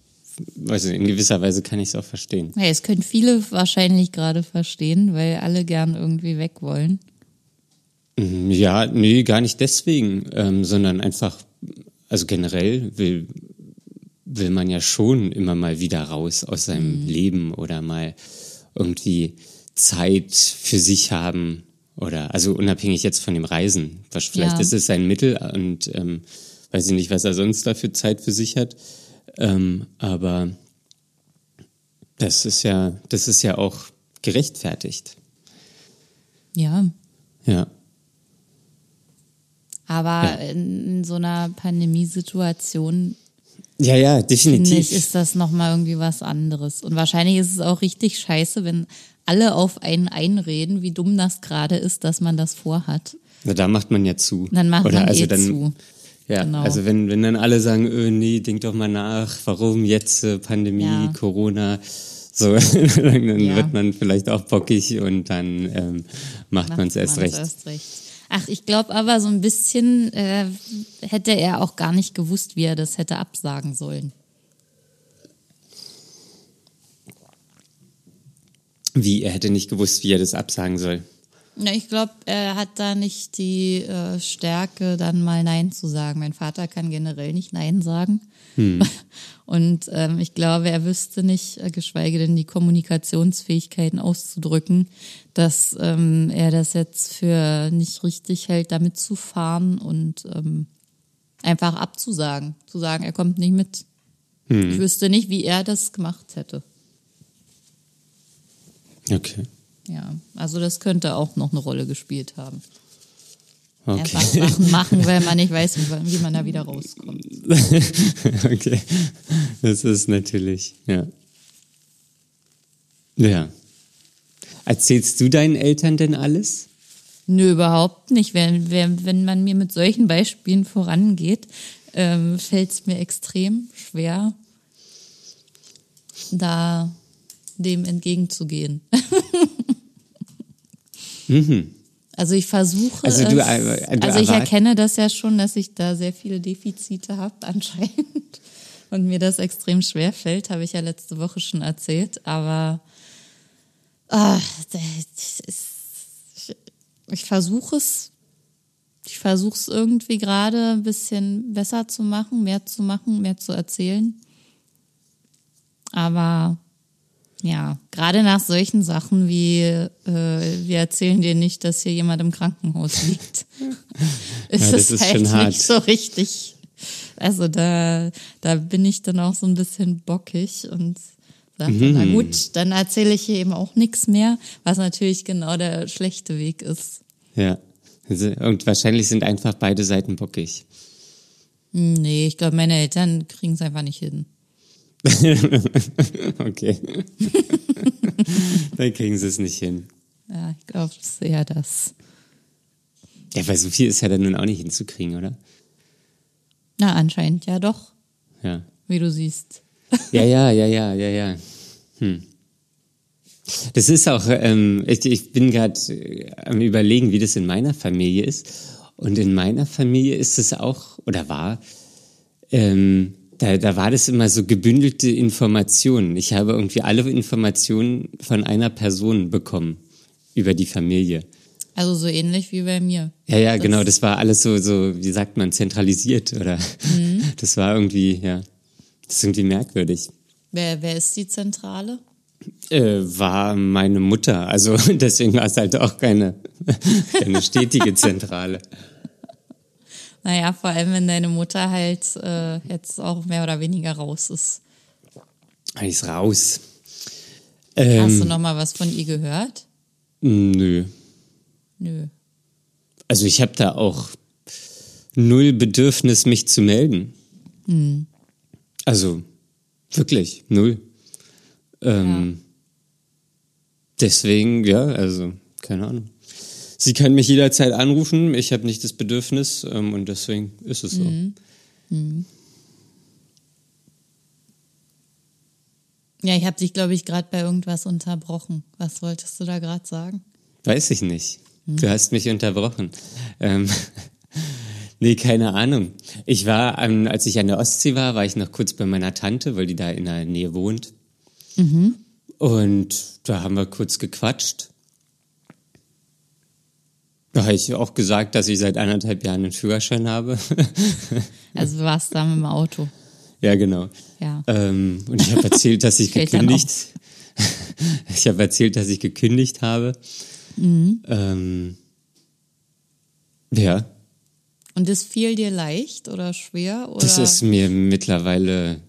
Nicht, in gewisser Weise kann ich es auch verstehen. Ja, es können viele wahrscheinlich gerade verstehen, weil alle gern irgendwie weg wollen. Mhm, ja, nee, gar nicht deswegen, ähm, sondern einfach, also generell will, will man ja schon immer mal wieder raus aus seinem mhm. Leben oder mal irgendwie Zeit für sich haben oder also unabhängig jetzt von dem Reisen. Vielleicht ja. ist es sein Mittel und ähm, weiß ich nicht, was er sonst dafür Zeit für sich hat. Ähm, aber das ist ja, das ist ja auch gerechtfertigt. Ja. Ja. Aber ja. in so einer Pandemiesituation ja, ja, definitiv. Finde ich, ist das nochmal irgendwie was anderes. Und wahrscheinlich ist es auch richtig scheiße, wenn alle auf einen einreden, wie dumm das gerade ist, dass man das vorhat. Na, da macht man ja zu. Dann macht Oder man also eh dann, zu. Ja, genau. also wenn, wenn dann alle sagen, öh, nee, denk doch mal nach, warum jetzt äh, Pandemie, ja. Corona, so, [laughs] dann ja. wird man vielleicht auch bockig und dann ähm, macht man es erst recht. Erst recht. Ach, ich glaube aber so ein bisschen äh, hätte er auch gar nicht gewusst, wie er das hätte absagen sollen. Wie, er hätte nicht gewusst, wie er das absagen soll? Ja, ich glaube, er hat da nicht die äh, Stärke, dann mal Nein zu sagen. Mein Vater kann generell nicht Nein sagen. Hm. [laughs] Und ähm, ich glaube, er wüsste nicht, äh, geschweige denn die Kommunikationsfähigkeiten auszudrücken, dass ähm, er das jetzt für nicht richtig hält, damit zu fahren und ähm, einfach abzusagen. Zu sagen, er kommt nicht mit. Hm. Ich wüsste nicht, wie er das gemacht hätte. Okay. Ja, also das könnte auch noch eine Rolle gespielt haben. Okay. Einfach Sachen machen, weil man nicht weiß, wie man da wieder rauskommt. [laughs] okay, das ist natürlich, ja. Ja. Erzählst du deinen Eltern denn alles? Nö, überhaupt nicht. Wenn, wenn, wenn man mir mit solchen Beispielen vorangeht, ähm, fällt es mir extrem schwer, da dem entgegenzugehen. [laughs] mhm. Also ich versuche also, du, es, äh, also ich erkenne das ja schon, dass ich da sehr viele Defizite habe [laughs] anscheinend und mir das extrem schwer fällt, habe ich ja letzte Woche schon erzählt, aber ach, ist, ich versuche es, ich versuche es irgendwie gerade ein bisschen besser zu machen, mehr zu machen, mehr zu erzählen, aber ja, gerade nach solchen Sachen wie äh, wir erzählen dir nicht, dass hier jemand im Krankenhaus liegt, [laughs] ist ja, es ist halt nicht hart. so richtig. Also da, da bin ich dann auch so ein bisschen bockig und sage, mhm. na gut, dann erzähle ich hier eben auch nichts mehr, was natürlich genau der schlechte Weg ist. Ja, also, und wahrscheinlich sind einfach beide Seiten bockig. Nee, ich glaube, meine Eltern kriegen es einfach nicht hin. [laughs] okay. Dann kriegen sie es nicht hin. Ja, ich glaube, es ist eher das. Ja, weil so viel ist ja dann nun auch nicht hinzukriegen, oder? Na, anscheinend ja doch. Ja. Wie du siehst. [laughs] Ja, ja, ja, ja, ja, ja. Hm. Das ist auch, ähm, ich, ich bin gerade äh, am überlegen, wie das in meiner Familie ist. Und in meiner Familie ist es auch, oder war, ähm, da, da war das immer so gebündelte Informationen. Ich habe irgendwie alle Informationen von einer Person bekommen über die Familie. Also so ähnlich wie bei mir. Ja, ja, das genau. Das war alles so, so, wie sagt man, zentralisiert oder mhm. [laughs] das war irgendwie, ja, das ist irgendwie merkwürdig. Wer, wer ist die Zentrale? Äh, war meine Mutter. Also [laughs] deswegen war es halt auch keine, keine stetige [laughs] Zentrale. Naja, vor allem, wenn deine Mutter halt äh, jetzt auch mehr oder weniger raus ist. Die ist raus. Ähm, Hast du noch mal was von ihr gehört? Nö. Nö. Also ich habe da auch null Bedürfnis, mich zu melden. Hm. Also wirklich, null. Ähm, ja. Deswegen, ja, also keine Ahnung. Sie kann mich jederzeit anrufen, ich habe nicht das Bedürfnis ähm, und deswegen ist es so. Mhm. Mhm. Ja, ich habe dich, glaube ich, gerade bei irgendwas unterbrochen. Was wolltest du da gerade sagen? Weiß ich nicht. Hm. Du hast mich unterbrochen. Ähm, [laughs] nee, keine Ahnung. Ich war, ähm, als ich an der Ostsee war, war ich noch kurz bei meiner Tante, weil die da in der Nähe wohnt. Mhm. Und da haben wir kurz gequatscht. Da habe ich auch gesagt, dass ich seit anderthalb Jahren einen Führerschein habe. [laughs] also du warst da mit dem Auto. Ja, genau. Ja. Ähm, und ich habe erzählt, dass ich [laughs] gekündigt. [laughs] ich habe erzählt, dass ich gekündigt habe. Mhm. Ähm, ja. Und das fiel dir leicht oder schwer? Oder? Das ist mir mittlerweile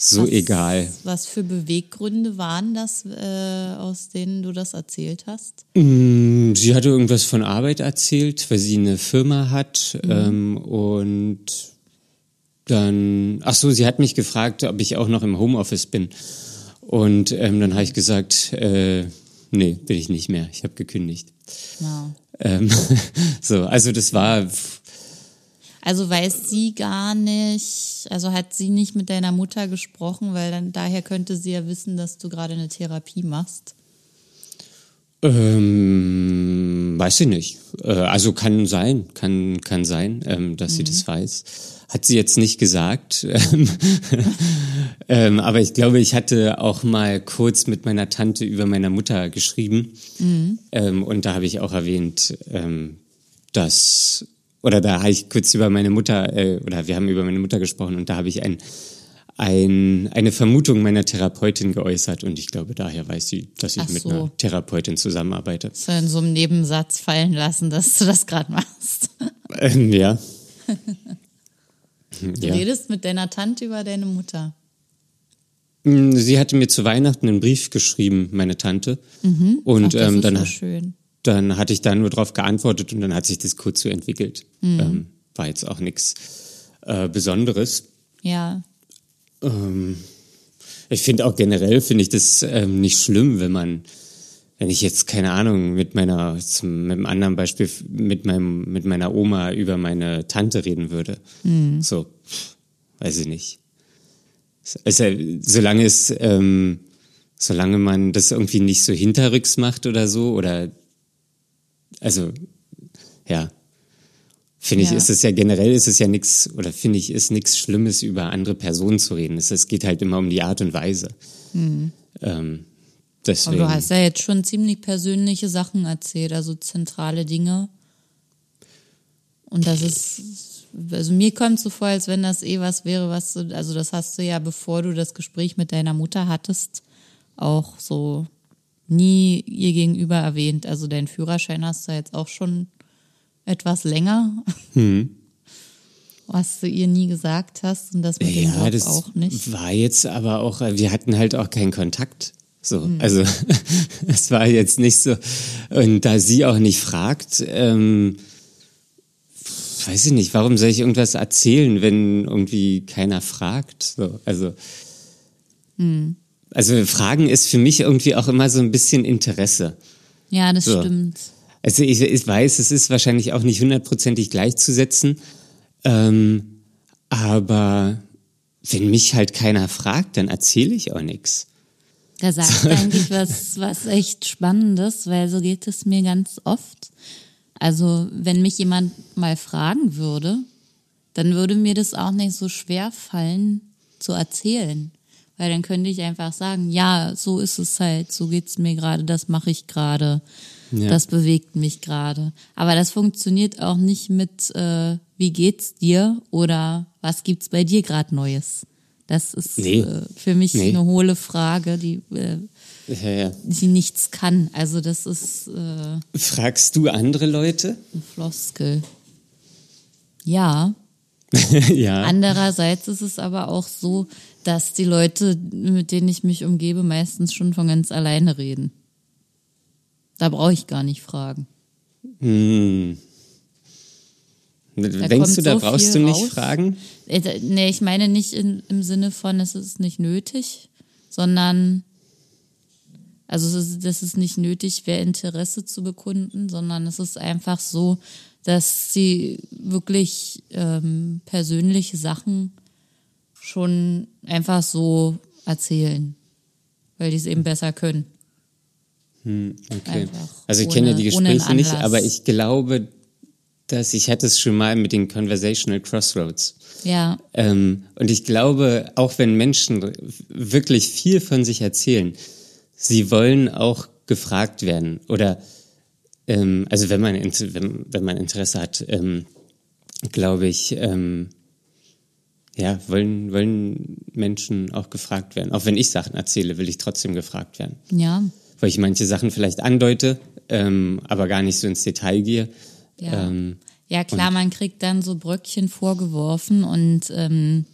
so was, egal. Was für Beweggründe waren das, äh, aus denen du das erzählt hast? Mm, sie hatte irgendwas von Arbeit erzählt, weil sie eine Firma hat mhm. ähm, und dann, ach so, sie hat mich gefragt, ob ich auch noch im Homeoffice bin. Und ähm, dann habe ich gesagt, äh, nee, bin ich nicht mehr. Ich habe gekündigt. Wow. Ähm, [laughs] so, also das war. Also weiß sie gar nicht, also hat sie nicht mit deiner Mutter gesprochen, weil dann daher könnte sie ja wissen, dass du gerade eine Therapie machst. Ähm, weiß ich nicht. Äh, also kann sein, kann, kann sein, ähm, dass mhm. sie das weiß. Hat sie jetzt nicht gesagt. [laughs] ähm, aber ich glaube, ich hatte auch mal kurz mit meiner Tante über meiner Mutter geschrieben. Mhm. Ähm, und da habe ich auch erwähnt, ähm, dass, oder da habe ich kurz über meine Mutter, äh, oder wir haben über meine Mutter gesprochen und da habe ich ein, ein, eine Vermutung meiner Therapeutin geäußert und ich glaube, daher weiß sie, dass ich Ach mit so. einer Therapeutin zusammenarbeite. So in so einem Nebensatz fallen lassen, dass du das gerade machst. Ähm, ja. [laughs] Du ja. redest mit deiner Tante über deine Mutter. Mm, sie hatte mir zu Weihnachten einen Brief geschrieben, meine Tante. Mhm. Und Ach, ähm, dann, so schön. Dann hatte ich da nur drauf geantwortet und dann hat sich das kurz so entwickelt. Mhm. Ähm, war jetzt auch nichts äh, Besonderes. Ja. Ähm, ich finde auch generell finde ich das ähm, nicht schlimm, wenn man wenn ich jetzt keine Ahnung mit meiner mit einem anderen Beispiel mit meinem mit meiner Oma über meine Tante reden würde, mhm. so weiß ich nicht. Also, solange es ähm, solange man das irgendwie nicht so hinterrücks macht oder so oder also ja finde ich Ja. ist es ja generell ist es ja nichts oder finde ich ist nichts Schlimmes über andere Personen zu reden. Es, es geht halt immer um die Art und Weise. Mhm. Ähm, Aber du hast ja jetzt schon ziemlich persönliche Sachen erzählt, also zentrale Dinge. Und das ist, also mir kommt so vor, als wenn das eh was wäre, was du, also das hast du ja, bevor du das Gespräch mit deiner Mutter hattest, auch so nie ihr gegenüber erwähnt. Also deinen Führerschein hast du jetzt auch schon etwas länger, [laughs] hm. was du ihr nie gesagt hast und das mit dem Ja, Job das auch nicht. war jetzt aber auch, wir hatten halt auch keinen Kontakt. So, also [laughs] es war jetzt nicht so. Und da sie auch nicht fragt, ähm, weiß ich nicht, warum soll ich irgendwas erzählen, wenn irgendwie keiner fragt? So, also, also Fragen ist für mich irgendwie auch immer so ein bisschen Interesse. Ja, das So. stimmt. Also ich, ich weiß, es ist wahrscheinlich auch nicht hundertprozentig gleichzusetzen, ähm, aber wenn mich halt keiner fragt, dann erzähle ich auch nichts. Da sagst du eigentlich was, was echt Spannendes, weil so geht es mir ganz oft. Also, wenn mich jemand mal fragen würde, dann würde mir das auch nicht so schwer fallen zu erzählen. Weil dann könnte ich einfach sagen, ja, so ist es halt, so geht's mir gerade, das mache ich gerade. Ja. Das bewegt mich gerade. Aber das funktioniert auch nicht mit äh, wie geht's dir oder was gibt's bei dir gerade Neues. Das ist Nee. äh, für mich Nee. eine hohle Frage, die, äh, Ja, ja. die nichts kann. Also das ist äh, Fragst du andere Leute? eine Floskel. Ja, [laughs] ja. Andererseits ist es aber auch so, dass die Leute, mit denen ich mich umgebe, meistens schon von ganz alleine reden. Da brauche ich gar nicht fragen. Hm. Denkst kommt du, da so brauchst du nicht raus. fragen? Äh, da- Nee, ich meine nicht in, im Sinne von, es ist nicht nötig, sondern, also das ist nicht nötig, wer Interesse zu bekunden, sondern es ist einfach so, dass sie wirklich ähm, persönliche Sachen schon einfach so erzählen, weil die es eben besser können. Okay. Einfach Also ich kenne ja die Gespräche nicht, aber ich glaube, dass ich hatte es schon mal mit den Conversational Crossroads. Ja, Ähm, und ich glaube, auch wenn Menschen wirklich viel von sich erzählen, sie wollen auch gefragt werden. Oder ähm, also wenn man wenn, wenn man Interesse hat, ähm, glaube ich, ähm, ja, wollen, wollen Menschen auch gefragt werden. Auch wenn ich Sachen erzähle, will ich trotzdem gefragt werden. ja, Weil ich manche Sachen vielleicht andeute, ähm, aber gar nicht so ins Detail gehe. ja. Ähm, Ja, klar, man kriegt dann so Bröckchen vorgeworfen und ähm,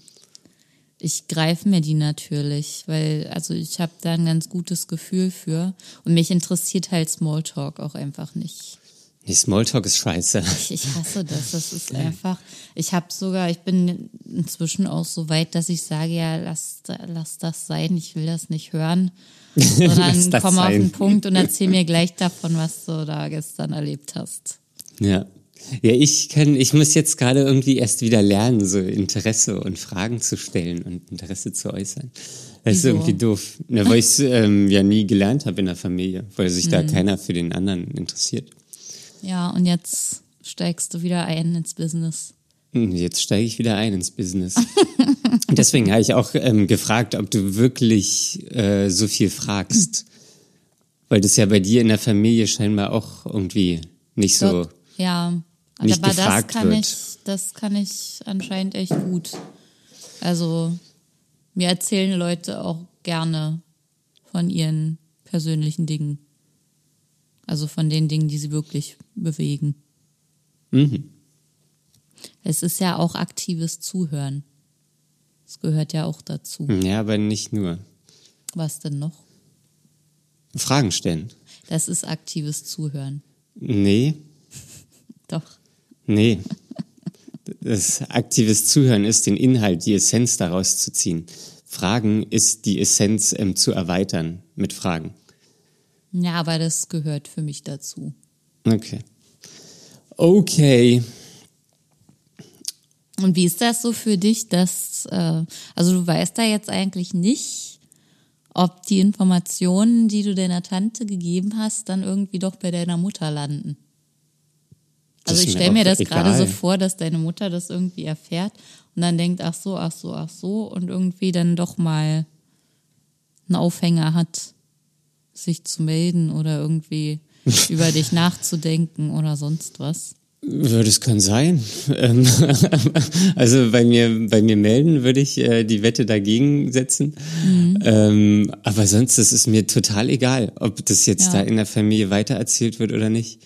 ich greife mir die natürlich, weil also ich habe da ein ganz gutes Gefühl für und mich interessiert halt Smalltalk auch einfach nicht. Nee, Smalltalk ist scheiße. [laughs] Ich, ich hasse das. Das ist einfach. Ich habe sogar, ich bin inzwischen auch so weit, dass ich sage, ja, lass, lass das sein, ich will das nicht hören. [laughs] Sondern komm auf sein. den Punkt und erzähl mir gleich davon, was du da gestern erlebt hast. Ja. Ja, ich kann, ich muss jetzt gerade irgendwie erst wieder lernen, so Interesse und Fragen zu stellen und Interesse zu äußern. Das ist Wieso? irgendwie doof. Na, weil ich es ähm, ja nie gelernt habe in der Familie, weil sich Mhm. da keiner für den anderen interessiert. Ja, und jetzt steigst du wieder ein ins Business. Hm, Jetzt steige ich wieder ein ins Business. [laughs] Deswegen habe ich auch ähm, gefragt, ob du wirklich äh, so viel fragst. Weil das ja bei dir in der Familie scheinbar auch irgendwie nicht so. Ja, nicht aber das gefragt kann wird. ich, das kann ich anscheinend echt gut. Also mir erzählen Leute auch gerne von ihren persönlichen Dingen. Also von den Dingen, die sie wirklich bewegen. Mhm. Es ist ja auch aktives Zuhören. Das gehört ja auch dazu. Ja, aber nicht nur. Was denn noch? Fragen stellen. Das ist aktives Zuhören. Nee, [laughs] Doch. nee. Das aktives Zuhören ist, den Inhalt, die Essenz daraus zu ziehen. Fragen ist die Essenz ähm, zu erweitern mit Fragen. Ja, aber das gehört für mich dazu. Okay. Okay. Und wie ist das so für dich, dass, äh, also du weißt da jetzt eigentlich nicht, ob die Informationen, die du deiner Tante gegeben hast, dann irgendwie doch bei deiner Mutter landen? Also ich stelle mir das gerade so vor, dass deine Mutter das irgendwie erfährt und dann denkt, ach so, ach so, ach so und irgendwie dann doch mal einen Aufhänger hat, sich zu melden oder irgendwie [laughs] über dich nachzudenken oder sonst was. Ja, das kann sein. Ähm, [laughs] also bei mir, bei mir melden würde ich äh, die Wette dagegen setzen. Ähm, aber sonst ist es mir total egal, ob das jetzt Ja. da in der Familie weitererzählt wird oder nicht.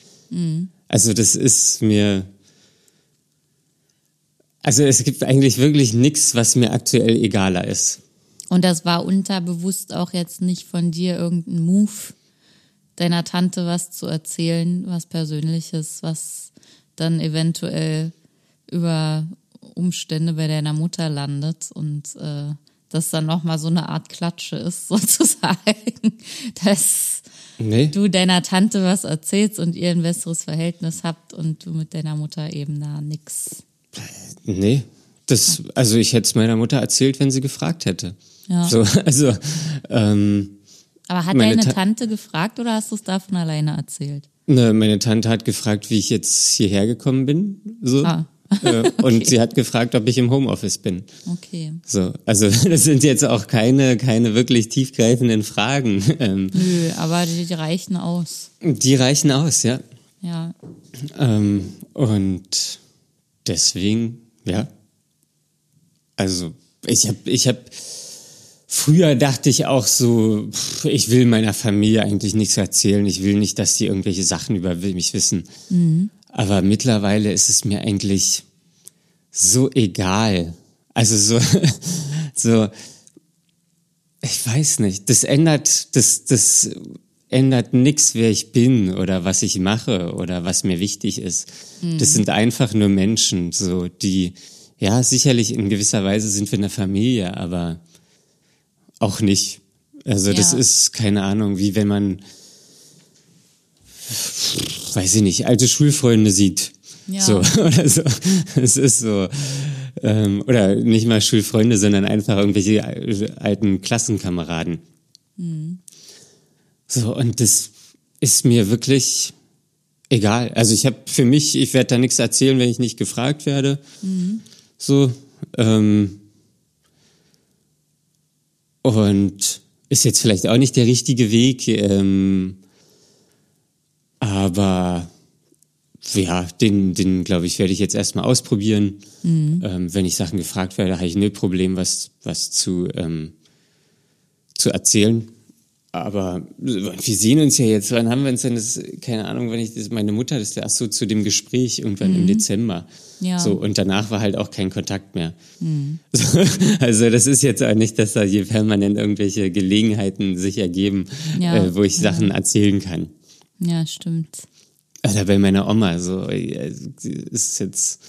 Also das ist mir. Also es gibt eigentlich wirklich nichts, was mir aktuell egaler ist. Und das war unterbewusst auch jetzt nicht von dir irgendein Move, deiner Tante was zu erzählen, was Persönliches, was dann eventuell über Umstände bei deiner Mutter landet und äh, das dann nochmal so eine Art Klatsche ist, [laughs] sozusagen, dass Nee? du deiner Tante was erzählst und ihr ein besseres Verhältnis habt und du mit deiner Mutter eben da nix. Nee. Das, also ich hätte es meiner Mutter erzählt, wenn sie gefragt hätte. Ja. So, [laughs] also ähm, Aber hat deine Ta- Tante gefragt oder hast du es davon alleine erzählt? Ne, meine Tante hat gefragt, wie ich jetzt hierher gekommen bin. So. Ah. Äh, [laughs] okay. Und sie hat gefragt, ob ich im Homeoffice bin. Okay. So, also [laughs] das sind jetzt auch keine, keine wirklich tiefgreifenden Fragen. Ähm, Nö, aber die, die reichen aus. Die reichen aus, ja. Ja. Ähm, und deswegen, ja. Also ich habe, ich habe Früher dachte ich auch so, ich will meiner Familie eigentlich nichts erzählen. Ich will nicht, dass sie irgendwelche Sachen über mich wissen. Mhm. Aber mittlerweile ist es mir eigentlich so egal. Also so, [laughs] so, ich weiß nicht. Das ändert, das, das ändert nichts, wer ich bin oder was ich mache oder was mir wichtig ist. Mhm. Das sind einfach nur Menschen, so die, ja, sicherlich in gewisser Weise sind wir eine Familie, aber auch nicht. Also ja. das ist keine Ahnung, wie wenn man, weiß ich nicht, alte Schulfreunde sieht. Ja. So [laughs] oder so. Es ist so. Ähm, oder nicht mal Schulfreunde, sondern einfach irgendwelche alten Klassenkameraden. Mhm. So, und das ist mir wirklich egal. Also ich habe für mich, ich werde da nichts erzählen, wenn ich nicht gefragt werde. Mhm. So. Ähm, und ist jetzt vielleicht auch nicht der richtige Weg, ähm, aber ja, den, den glaube ich, werde ich jetzt erstmal ausprobieren. Mhm. Ähm, wenn ich Sachen gefragt werde, habe ich null Problem, was, was zu, ähm, zu erzählen. Aber wir sehen uns ja jetzt, wann haben wir uns denn das, keine Ahnung, wenn ich das, meine Mutter, das erst so zu dem Gespräch irgendwann mhm. im Dezember. Ja. So, und danach war halt auch kein Kontakt mehr. Mhm. [laughs] also das ist jetzt auch nicht, dass da hier permanent irgendwelche Gelegenheiten sich ergeben, ja. äh, wo ich Sachen ja. erzählen kann. Ja, stimmt. Oder bei meiner Oma, so, ist jetzt,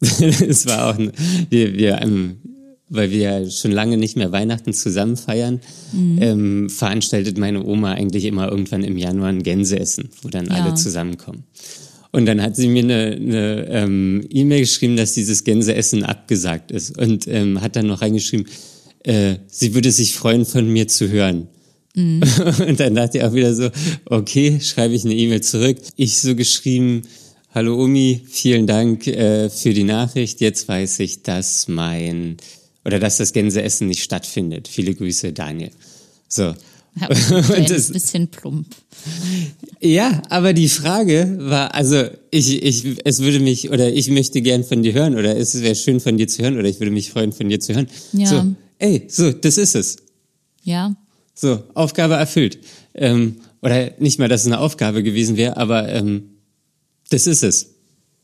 [laughs] es war auch, wir, wir, ähm, weil wir ja schon lange nicht mehr Weihnachten zusammen feiern, mhm. ähm, veranstaltet meine Oma eigentlich immer irgendwann im Januar ein Gänseessen, wo dann ja. alle zusammenkommen. Und dann hat sie mir eine, eine ähm, E-Mail geschrieben, dass dieses Gänseessen abgesagt ist und ähm, hat dann noch reingeschrieben, äh, sie würde sich freuen, von mir zu hören. Mhm. [laughs] Und dann dachte ich auch wieder so, okay, schreibe ich eine E-Mail zurück. Ich so geschrieben, hallo Omi, vielen Dank äh, für die Nachricht. Jetzt weiß ich, dass mein oder dass das Gänseessen nicht stattfindet. Viele Grüße, Daniel. So. Ja, [laughs] ein bisschen plump. Ja, aber die Frage war, also ich, ich, es würde mich, oder ich möchte gern von dir hören, oder es wäre schön von dir zu hören, oder ich würde mich freuen, von dir zu hören. Ja. So, ey, so, das ist es. Ja. So, Aufgabe erfüllt. Ähm, oder nicht mal, dass es eine Aufgabe gewesen wäre, aber ähm, das ist es.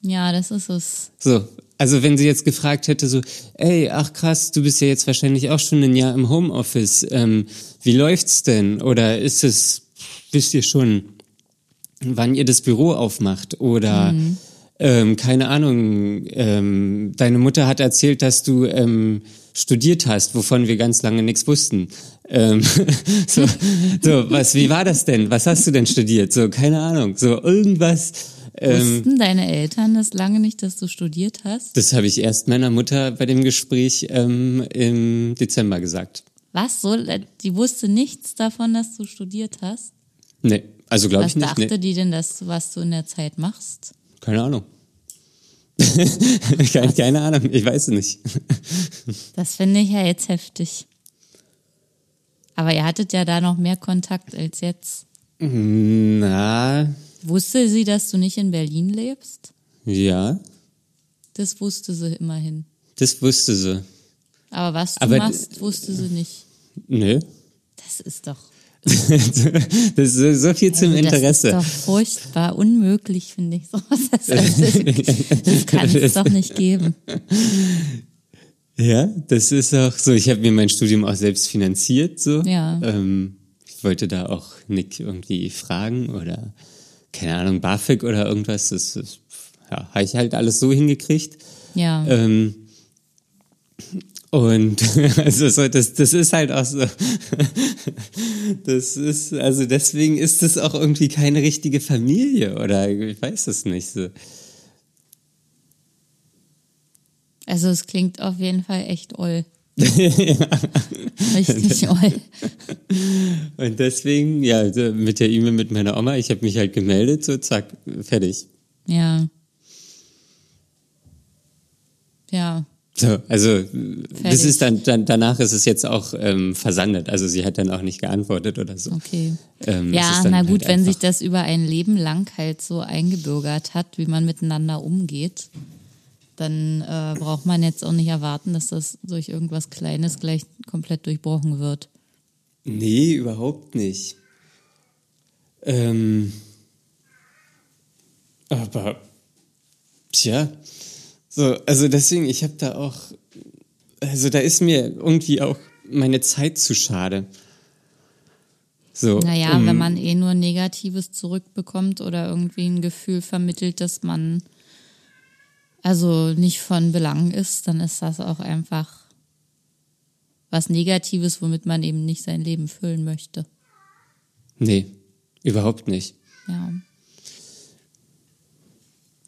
Ja, das ist es. So, also wenn sie jetzt gefragt hätte, so, ey, ach krass, du bist ja jetzt wahrscheinlich auch schon ein Jahr im Homeoffice. Ähm, wie läuft's denn? Oder ist es, wisst ihr schon, wann ihr das Büro aufmacht? Oder mhm. ähm, keine Ahnung, ähm, deine Mutter hat erzählt, dass du ähm, studiert hast, wovon wir ganz lange nichts wussten. Ähm, [laughs] so, so, was, wie war das denn? Was hast du denn studiert? So, keine Ahnung. So, irgendwas ähm, Wussten deine Eltern das lange nicht, dass du studiert hast? Das habe ich erst meiner Mutter bei dem Gespräch ähm, im Dezember gesagt. Was? So, die wusste nichts davon, dass du studiert hast? Nee, also glaube ich nicht. Was dachte nee. die denn, dass, was du in der Zeit machst? Keine Ahnung. [laughs] keine, keine Ahnung, ich weiß es nicht. [laughs] das finde ich ja jetzt heftig. Aber ihr hattet ja da noch mehr Kontakt als jetzt. Na, Wusste sie, dass du nicht in Berlin lebst? Ja. Das wusste sie immerhin. Das wusste sie. Aber was du Aber machst, wusste sie nicht. Nö. Das ist doch. [laughs] das ist so viel zum also Interesse. Das ist doch furchtbar unmöglich, finde ich. Das, [laughs] das kann es doch nicht geben. Ja, das ist auch so. Ich habe mir mein Studium auch selbst finanziert. So. Ja. Ähm, ich wollte da auch Nick irgendwie fragen oder keine Ahnung, BAföG oder irgendwas, das, das ja, habe ich halt alles so hingekriegt. Ja. Ähm, und [laughs] also so, das, das ist halt auch so. [laughs] Das ist, also deswegen ist das auch irgendwie keine richtige Familie oder ich weiß es nicht so. Also es klingt auf jeden Fall echt oll. Richtig oll. [laughs] Und deswegen, ja, mit der E-Mail mit meiner Oma, ich habe mich halt gemeldet, so zack, fertig. Ja. Ja. So, also das ist dann, dann danach ist es jetzt auch ähm, versandet. Also sie hat dann auch nicht geantwortet oder so. Okay. Ähm, ja, na gut, halt wenn sich das über ein Leben lang halt so eingebürgert hat, wie man miteinander umgeht, dann äh, braucht man jetzt auch nicht erwarten, dass das durch irgendwas Kleines gleich komplett durchbrochen wird. Nee, überhaupt nicht. Ähm, aber, tja, so, also deswegen, ich habe da auch, also da ist mir irgendwie auch meine Zeit zu schade. So, Naja, um- wenn man eh nur Negatives zurückbekommt oder irgendwie ein Gefühl vermittelt, dass man also nicht von Belang ist, dann ist das auch einfach was Negatives, womit man eben nicht sein Leben füllen möchte. Nee, überhaupt nicht. Ja.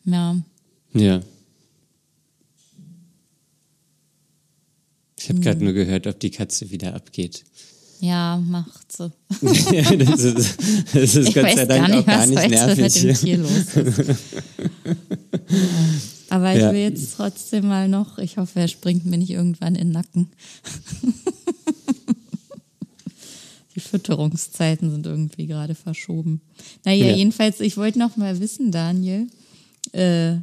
Ja. Ja. Ich habe Hm. gerade nur gehört, ob die Katze wieder abgeht. Ja, macht sie. ja, [laughs] das ist, das ist Ich Gott weiß sei Dank gar nicht, auch gar was nicht nervig. mit dem Tier los ist. [laughs] Aber ich Ja. will jetzt trotzdem mal noch, ich hoffe, er springt mir nicht irgendwann in den Nacken. [laughs] Die Fütterungszeiten sind irgendwie gerade verschoben. Naja, Ja. jedenfalls, ich wollte noch mal wissen, Daniel, äh,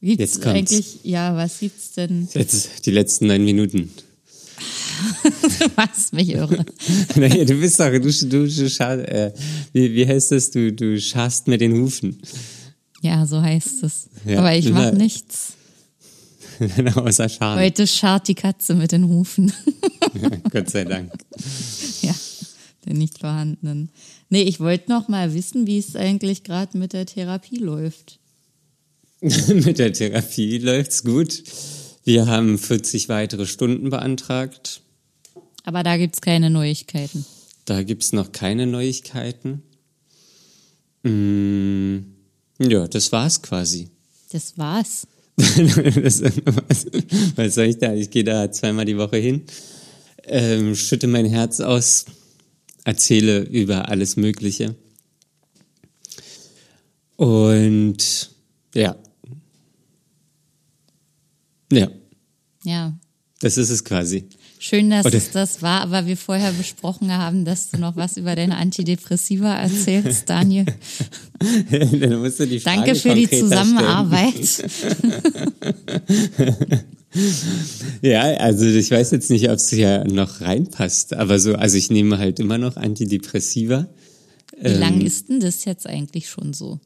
gibt's Jetzt kommt's. eigentlich, ja, was gibt's denn, Jetzt die letzten neun Minuten. [laughs] was mich irre? [laughs] Naja, du bist doch, du, du, du äh, wie, wie heißt das? Du, du scharst mit den Hufen. Ja, so heißt es. Ja. Aber ich mache nichts. [laughs] Außer Scharen. Heute scharrt die Katze mit den Hufen. [laughs] Gott sei Dank. [laughs] Ja, den nicht vorhandenen. Nee, ich wollte noch mal wissen, wie es eigentlich gerade mit der Therapie läuft. mit der Therapie läuft's gut. Wir haben 40 weitere Stunden beantragt. Aber da gibt's keine Neuigkeiten. Da gibt's noch keine Neuigkeiten. Mm, ja, das war's quasi. Das war's. [laughs] das, was, was soll ich da? Ich gehe da zweimal die Woche hin, ähm, schütte mein Herz aus, erzähle über alles Mögliche. Und ja. Ja, Ja. das ist es quasi. Schön, dass es das war, aber wir vorher besprochen haben, dass du noch was über deine Antidepressiva erzählst, Daniel. [laughs] Dann musst du die Frage Danke für die Zusammenarbeit. [laughs] Ja, also ich weiß jetzt nicht, ob es ja noch reinpasst, aber so, also ich nehme halt immer noch Antidepressiva. Wie lang ist denn das jetzt eigentlich schon so?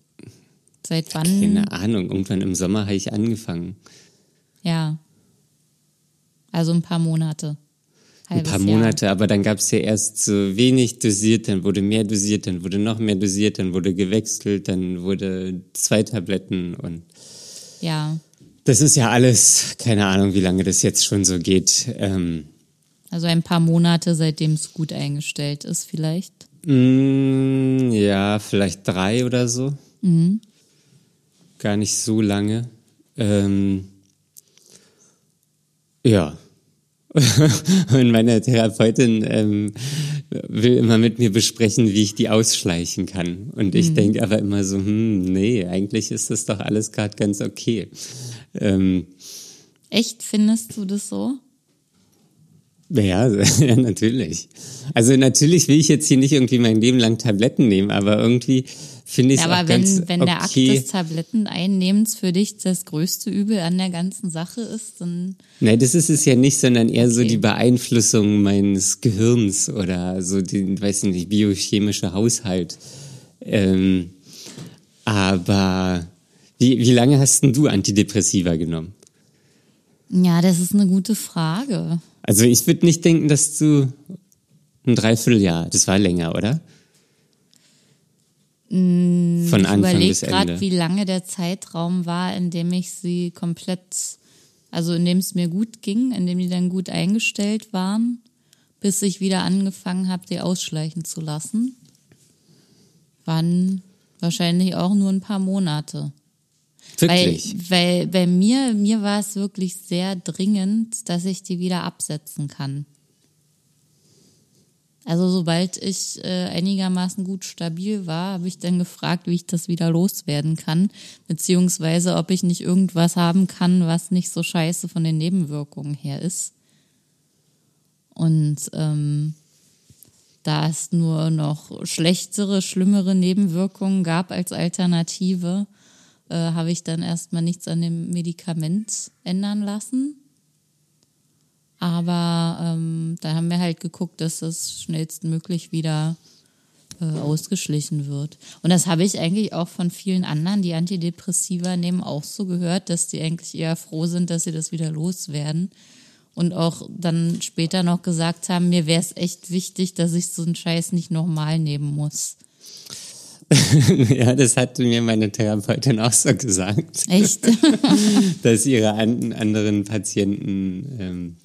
Seit wann? Keine Ahnung, irgendwann im Sommer habe ich angefangen. Ja. Also ein paar Monate. Ein paar Jahr. Monate, aber dann gab es ja erst so wenig dosiert, dann wurde mehr dosiert, dann wurde noch mehr dosiert, dann wurde gewechselt, dann wurde zwei Tabletten und Ja. das ist ja alles, keine Ahnung, wie lange das jetzt schon so geht. Ähm, Also ein paar Monate, seitdem es gut eingestellt ist, vielleicht. mm, ja, vielleicht drei oder so. Mhm. Gar nicht so lange. Ähm, ja. [laughs] Und meine Therapeutin ähm, will immer mit mir besprechen, wie ich die ausschleichen kann. Und Mhm. ich denke aber immer so, hm, nee, eigentlich ist das doch alles gerade ganz okay. Ähm, Echt, findest du das so? ja, [laughs] ja, natürlich. Also natürlich will ich jetzt hier nicht irgendwie mein Leben lang Tabletten nehmen, aber irgendwie finde ich Ja, aber wenn, wenn der Akt des Tabletteneinnehmens für dich das größte Übel an der ganzen Sache ist, dann Nein, das ist es ja nicht, sondern eher so Okay. die Beeinflussung meines Gehirns oder so die, weiß nicht, biochemische Haushalt. Ähm, aber wie, wie lange hast denn du Antidepressiva genommen? ja, das ist eine gute Frage. Also ich würde nicht denken, dass du ein Dreivierteljahr, das war länger, oder? Von Ich Anfang überlege bis Ende. gerade, wie lange der Zeitraum war, in dem ich sie komplett, also in dem es mir gut ging, in dem die dann gut eingestellt waren, bis ich wieder angefangen habe, die ausschleichen zu lassen. Waren wahrscheinlich auch nur ein paar Monate. Wirklich? Weil, weil bei mir, mir war es wirklich sehr dringend, dass ich die wieder absetzen kann. Also sobald ich äh, einigermaßen gut stabil war, habe ich dann gefragt, wie ich das wieder loswerden kann, beziehungsweise ob ich nicht irgendwas haben kann, was nicht so scheiße von den Nebenwirkungen her ist. Und ähm, da es nur noch schlechtere, schlimmere Nebenwirkungen gab als Alternative, äh, habe ich dann erstmal nichts an dem Medikament ändern lassen. Aber ähm, da haben wir halt geguckt, dass das schnellstmöglich wieder äh, ausgeschlichen wird. Und das habe ich eigentlich auch von vielen anderen, die Antidepressiva nehmen, auch so gehört, dass die eigentlich eher froh sind, dass sie das wieder loswerden. Und auch dann später noch gesagt haben, mir wäre es echt wichtig, dass ich so einen Scheiß nicht nochmal nehmen muss. [laughs] ja, das hat mir meine Therapeutin auch so gesagt. Echt? [laughs] dass ihre an, anderen Patienten ähm,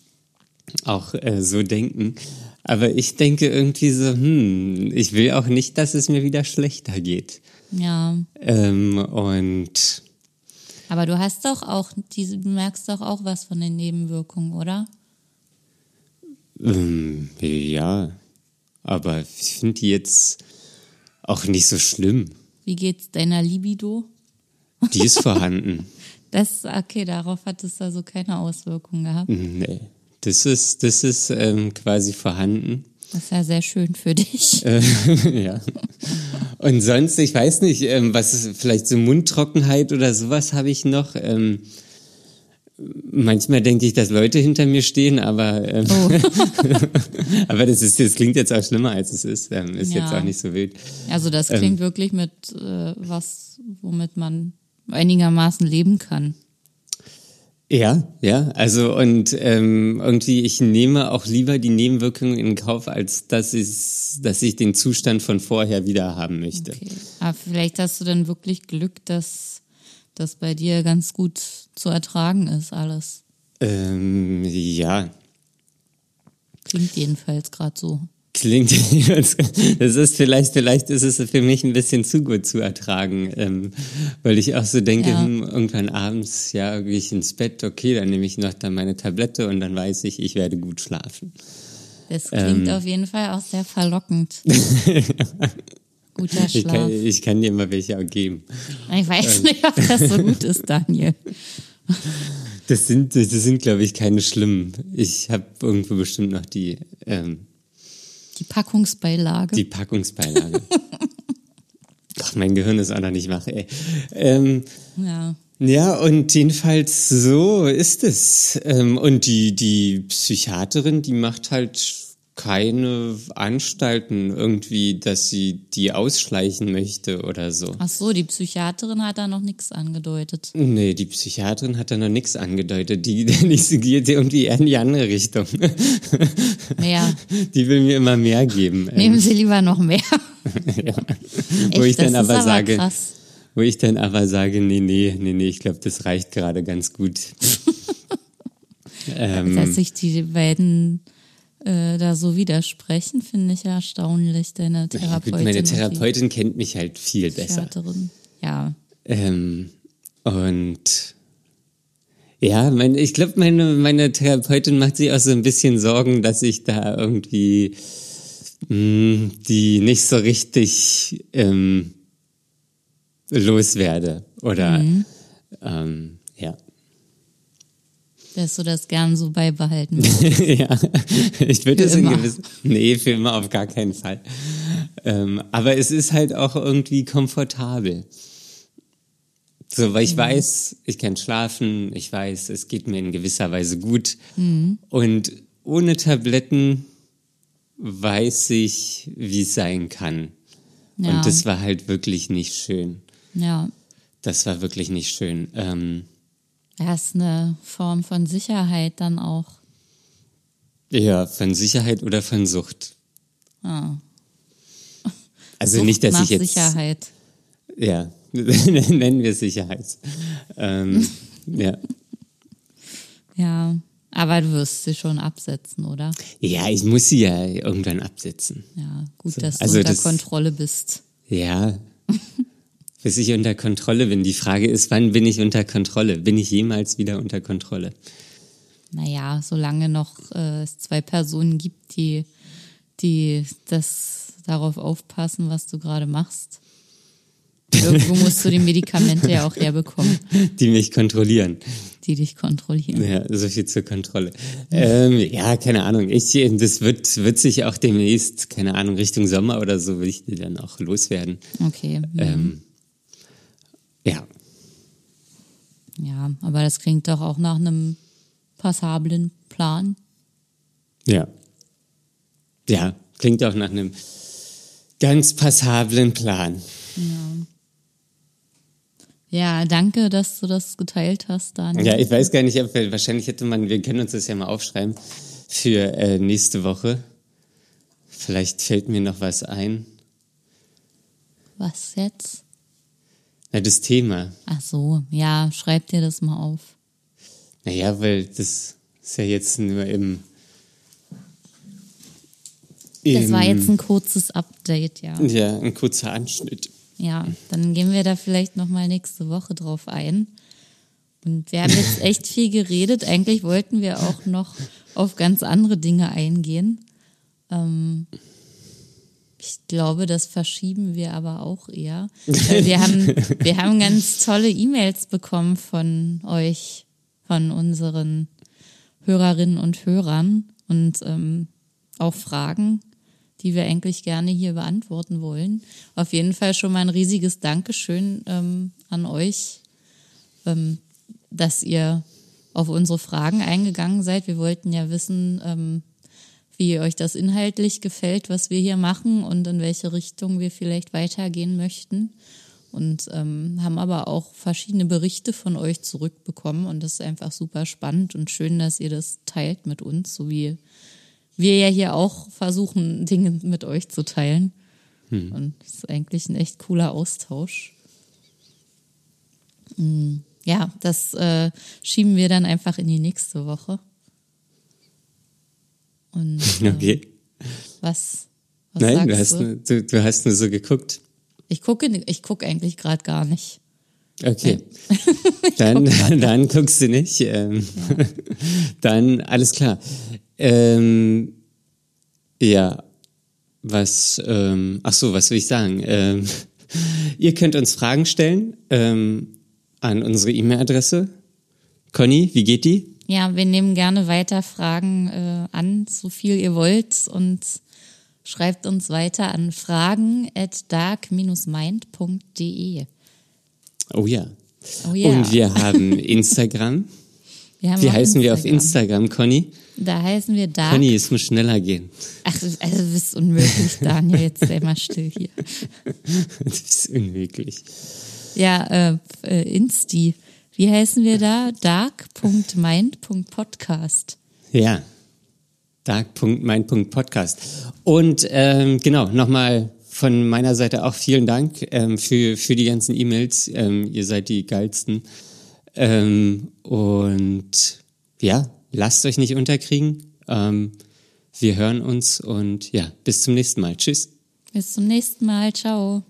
auch äh, so denken. Aber ich denke irgendwie so, hm, ich will auch nicht, dass es mir wieder schlechter geht. Ja. Ähm, und aber du hast doch auch, diese, du merkst doch auch was von den Nebenwirkungen, oder? Ähm, ja, aber ich finde die jetzt auch nicht so schlimm. Wie geht's deiner Libido? Die ist vorhanden. [laughs] Das, okay, darauf hat es also keine Auswirkungen gehabt. Nee, das ist, das ist ähm, quasi vorhanden. Das ist ja sehr schön für dich. [laughs] Äh, ja. Und sonst, ich weiß nicht, ähm, was ist, vielleicht so Mundtrockenheit oder sowas habe ich noch. Ähm, manchmal denke ich, dass Leute hinter mir stehen, aber, ähm, oh. [laughs] aber das ist, das klingt jetzt auch schlimmer als es ist. Ähm, ist ja. jetzt auch nicht so wild. Also das klingt ähm, wirklich mit äh, was, womit man einigermaßen leben kann. Ja, ja, also und ähm, irgendwie, ich nehme auch lieber die Nebenwirkungen in Kauf, als dass ich, dass ich den Zustand von vorher wieder haben möchte. Okay. Aber vielleicht hast du dann wirklich Glück, dass das bei dir ganz gut zu ertragen ist, alles. Ähm, ja. Klingt jedenfalls gerade so. Klingt, [laughs] das ist vielleicht, vielleicht ist es für mich ein bisschen zu gut zu ertragen, ähm, weil ich auch so denke, ja. hm, irgendwann abends, ja, gehe ich ins Bett, okay, dann nehme ich noch dann meine Tablette und dann weiß ich, ich werde gut schlafen. Das klingt ähm, auf jeden Fall auch sehr verlockend. [laughs] Guter Schlaf. Ich kann, ich kann, dir mal welche auch geben. Ich weiß ähm. nicht, ob das so gut ist, Daniel. Das sind, das sind, glaube ich, keine schlimmen. Ich habe irgendwo bestimmt noch die ähm, die Packungsbeilage. Die Packungsbeilage. [laughs] Ach, mein Gehirn ist auch noch nicht wach, ey. Ähm, ja. Ja, und jedenfalls so ist es. Ähm, und die, die Psychiaterin, die macht halt keine Anstalten irgendwie, dass sie die ausschleichen möchte oder so. Ach so, die Psychiaterin hat da noch nichts angedeutet. Nee, die Psychiaterin hat da noch nichts angedeutet. Die, [laughs] die geht irgendwie eher in die andere Richtung. [laughs] Mehr. Die will mir immer mehr geben. [laughs] Nehmen Sie lieber noch mehr. ja. Echt, wo ich dann aber, aber sage, krass. wo ich dann aber sage, nee, nee, nee, nee, ich glaube, das reicht gerade ganz gut. ähm, Dass sich die beiden äh, da so widersprechen, finde ich erstaunlich. Deine Therapeutin. Ja, meine Therapeutin kennt mich halt viel besser. Ja. Ähm, und ja, mein, ich glaube, meine, meine Therapeutin macht sich auch so ein bisschen Sorgen, dass ich da irgendwie mh, hm, die nicht so richtig ähm, loswerde. Oder mhm. ähm, dass du das gern so beibehalten würdest. [laughs] ja, ich würde es in gewissen. Nee, für immer auf gar keinen Fall. Ähm, aber es ist halt auch irgendwie komfortabel. So, weil ich mhm. weiß, ich kann schlafen, ich weiß, es geht mir in gewisser Weise gut. Mhm. Und ohne Tabletten weiß ich, wie es sein kann. Ja. Und das war halt wirklich nicht schön. Ja. Das war wirklich nicht schön. Ähm, ja, ist eine Form von Sicherheit dann auch. Ja, von Sicherheit oder von Sucht. Ah. [laughs] Also Sucht nicht, dass ich jetzt. Sicherheit. Ja, [laughs] nennen wir Sicherheit. Ähm, [laughs] ja. Ja, aber du wirst sie schon absetzen, oder? Ja, ich muss sie ja irgendwann absetzen. Ja, gut, so. dass du also unter das, Kontrolle bist. Ja, bis ich unter Kontrolle bin. Die Frage ist, wann bin ich unter Kontrolle? Bin ich jemals wieder unter Kontrolle? Naja, solange noch äh, es zwei Personen gibt, die die das darauf aufpassen, was du gerade machst. Irgendwo [laughs] musst du die Medikamente ja auch herbekommen. Die mich kontrollieren. Die dich kontrollieren. Ja, so viel zur Kontrolle. Ähm, ja, keine Ahnung. Ich, das wird, wird sich auch demnächst, keine Ahnung, Richtung Sommer oder so, will ich die dann auch loswerden. Okay. Ähm, ja. Ja, aber das klingt doch auch nach einem passablen Plan. Ja. Ja, klingt auch nach einem ganz passablen Plan. Ja. Ja, danke, dass du das geteilt hast, Daniel. Ja, ich weiß gar nicht, ob wir, wahrscheinlich hätte man, wir können uns das ja mal aufschreiben für äh, nächste Woche. Vielleicht fällt mir noch was ein. Was jetzt? Na, das Thema. Ach so, ja, schreib dir das mal auf. Naja, weil das ist ja jetzt nur im. Das war jetzt ein kurzes Update, ja. Ja, ein kurzer Anschnitt. Ja, dann gehen wir da vielleicht nochmal nächste Woche drauf ein. Und wir haben jetzt [laughs] echt viel geredet. Eigentlich wollten wir auch noch auf ganz andere Dinge eingehen. Ähm, ich glaube, das verschieben wir aber auch eher. [laughs] Wir haben, wir haben ganz tolle E-Mails bekommen von euch, von unseren Hörerinnen und Hörern und ähm, auch Fragen die wir eigentlich gerne hier beantworten wollen. Auf jeden Fall schon mal ein riesiges Dankeschön ähm, an euch, ähm, dass ihr auf unsere Fragen eingegangen seid. Wir wollten ja wissen, ähm, wie euch das inhaltlich gefällt, was wir hier machen und in welche Richtung wir vielleicht weitergehen möchten. Und ähm, haben aber auch verschiedene Berichte von euch zurückbekommen. Und das ist einfach super spannend und schön, dass ihr das teilt mit uns, so wie wir ja hier auch versuchen, Dinge mit euch zu teilen. Hm. Und das ist eigentlich ein echt cooler Austausch. Hm. Ja, das äh, schieben wir dann einfach in die nächste Woche. Und, [laughs] äh, okay. Was, was Nein, du hast, du? Nur, du, du hast nur so geguckt. Ich gucke, ich gucke eigentlich gerade gar nicht. Okay. [laughs] dann, dann, dann guckst du nicht. Ähm, ja. [laughs] Dann alles klar. Ähm, ja, was, ähm, ach so, was will ich sagen? Ähm, ihr könnt uns Fragen stellen ähm, an unsere E-Mail-Adresse. Conny, wie geht die? Ja, wir nehmen gerne weiter Fragen äh, an, so viel ihr wollt und schreibt uns weiter an fragen at dark-mind.de. Oh ja. Oh ja. Und wir haben Instagram. [laughs] Wir haben Wie heißen Instagram. wir auf Instagram, Conny? Da heißen wir Dark. Conny, es muss schneller gehen. Ach, also das ist unmöglich, Daniel. Jetzt sei mal still hier. [laughs] Das ist unmöglich. Ja, äh, äh, Insti. Wie heißen wir da? dark.mind.podcast. Ja, dark.mind.podcast. Und ähm, genau, nochmal von meiner Seite auch vielen Dank ähm, für, für die ganzen E-Mails. Ähm, ihr seid die geilsten. Ähm, und ja, lasst euch nicht unterkriegen. Ähm, wir hören uns und ja, bis zum nächsten Mal. Tschüss. Bis zum nächsten Mal. Ciao.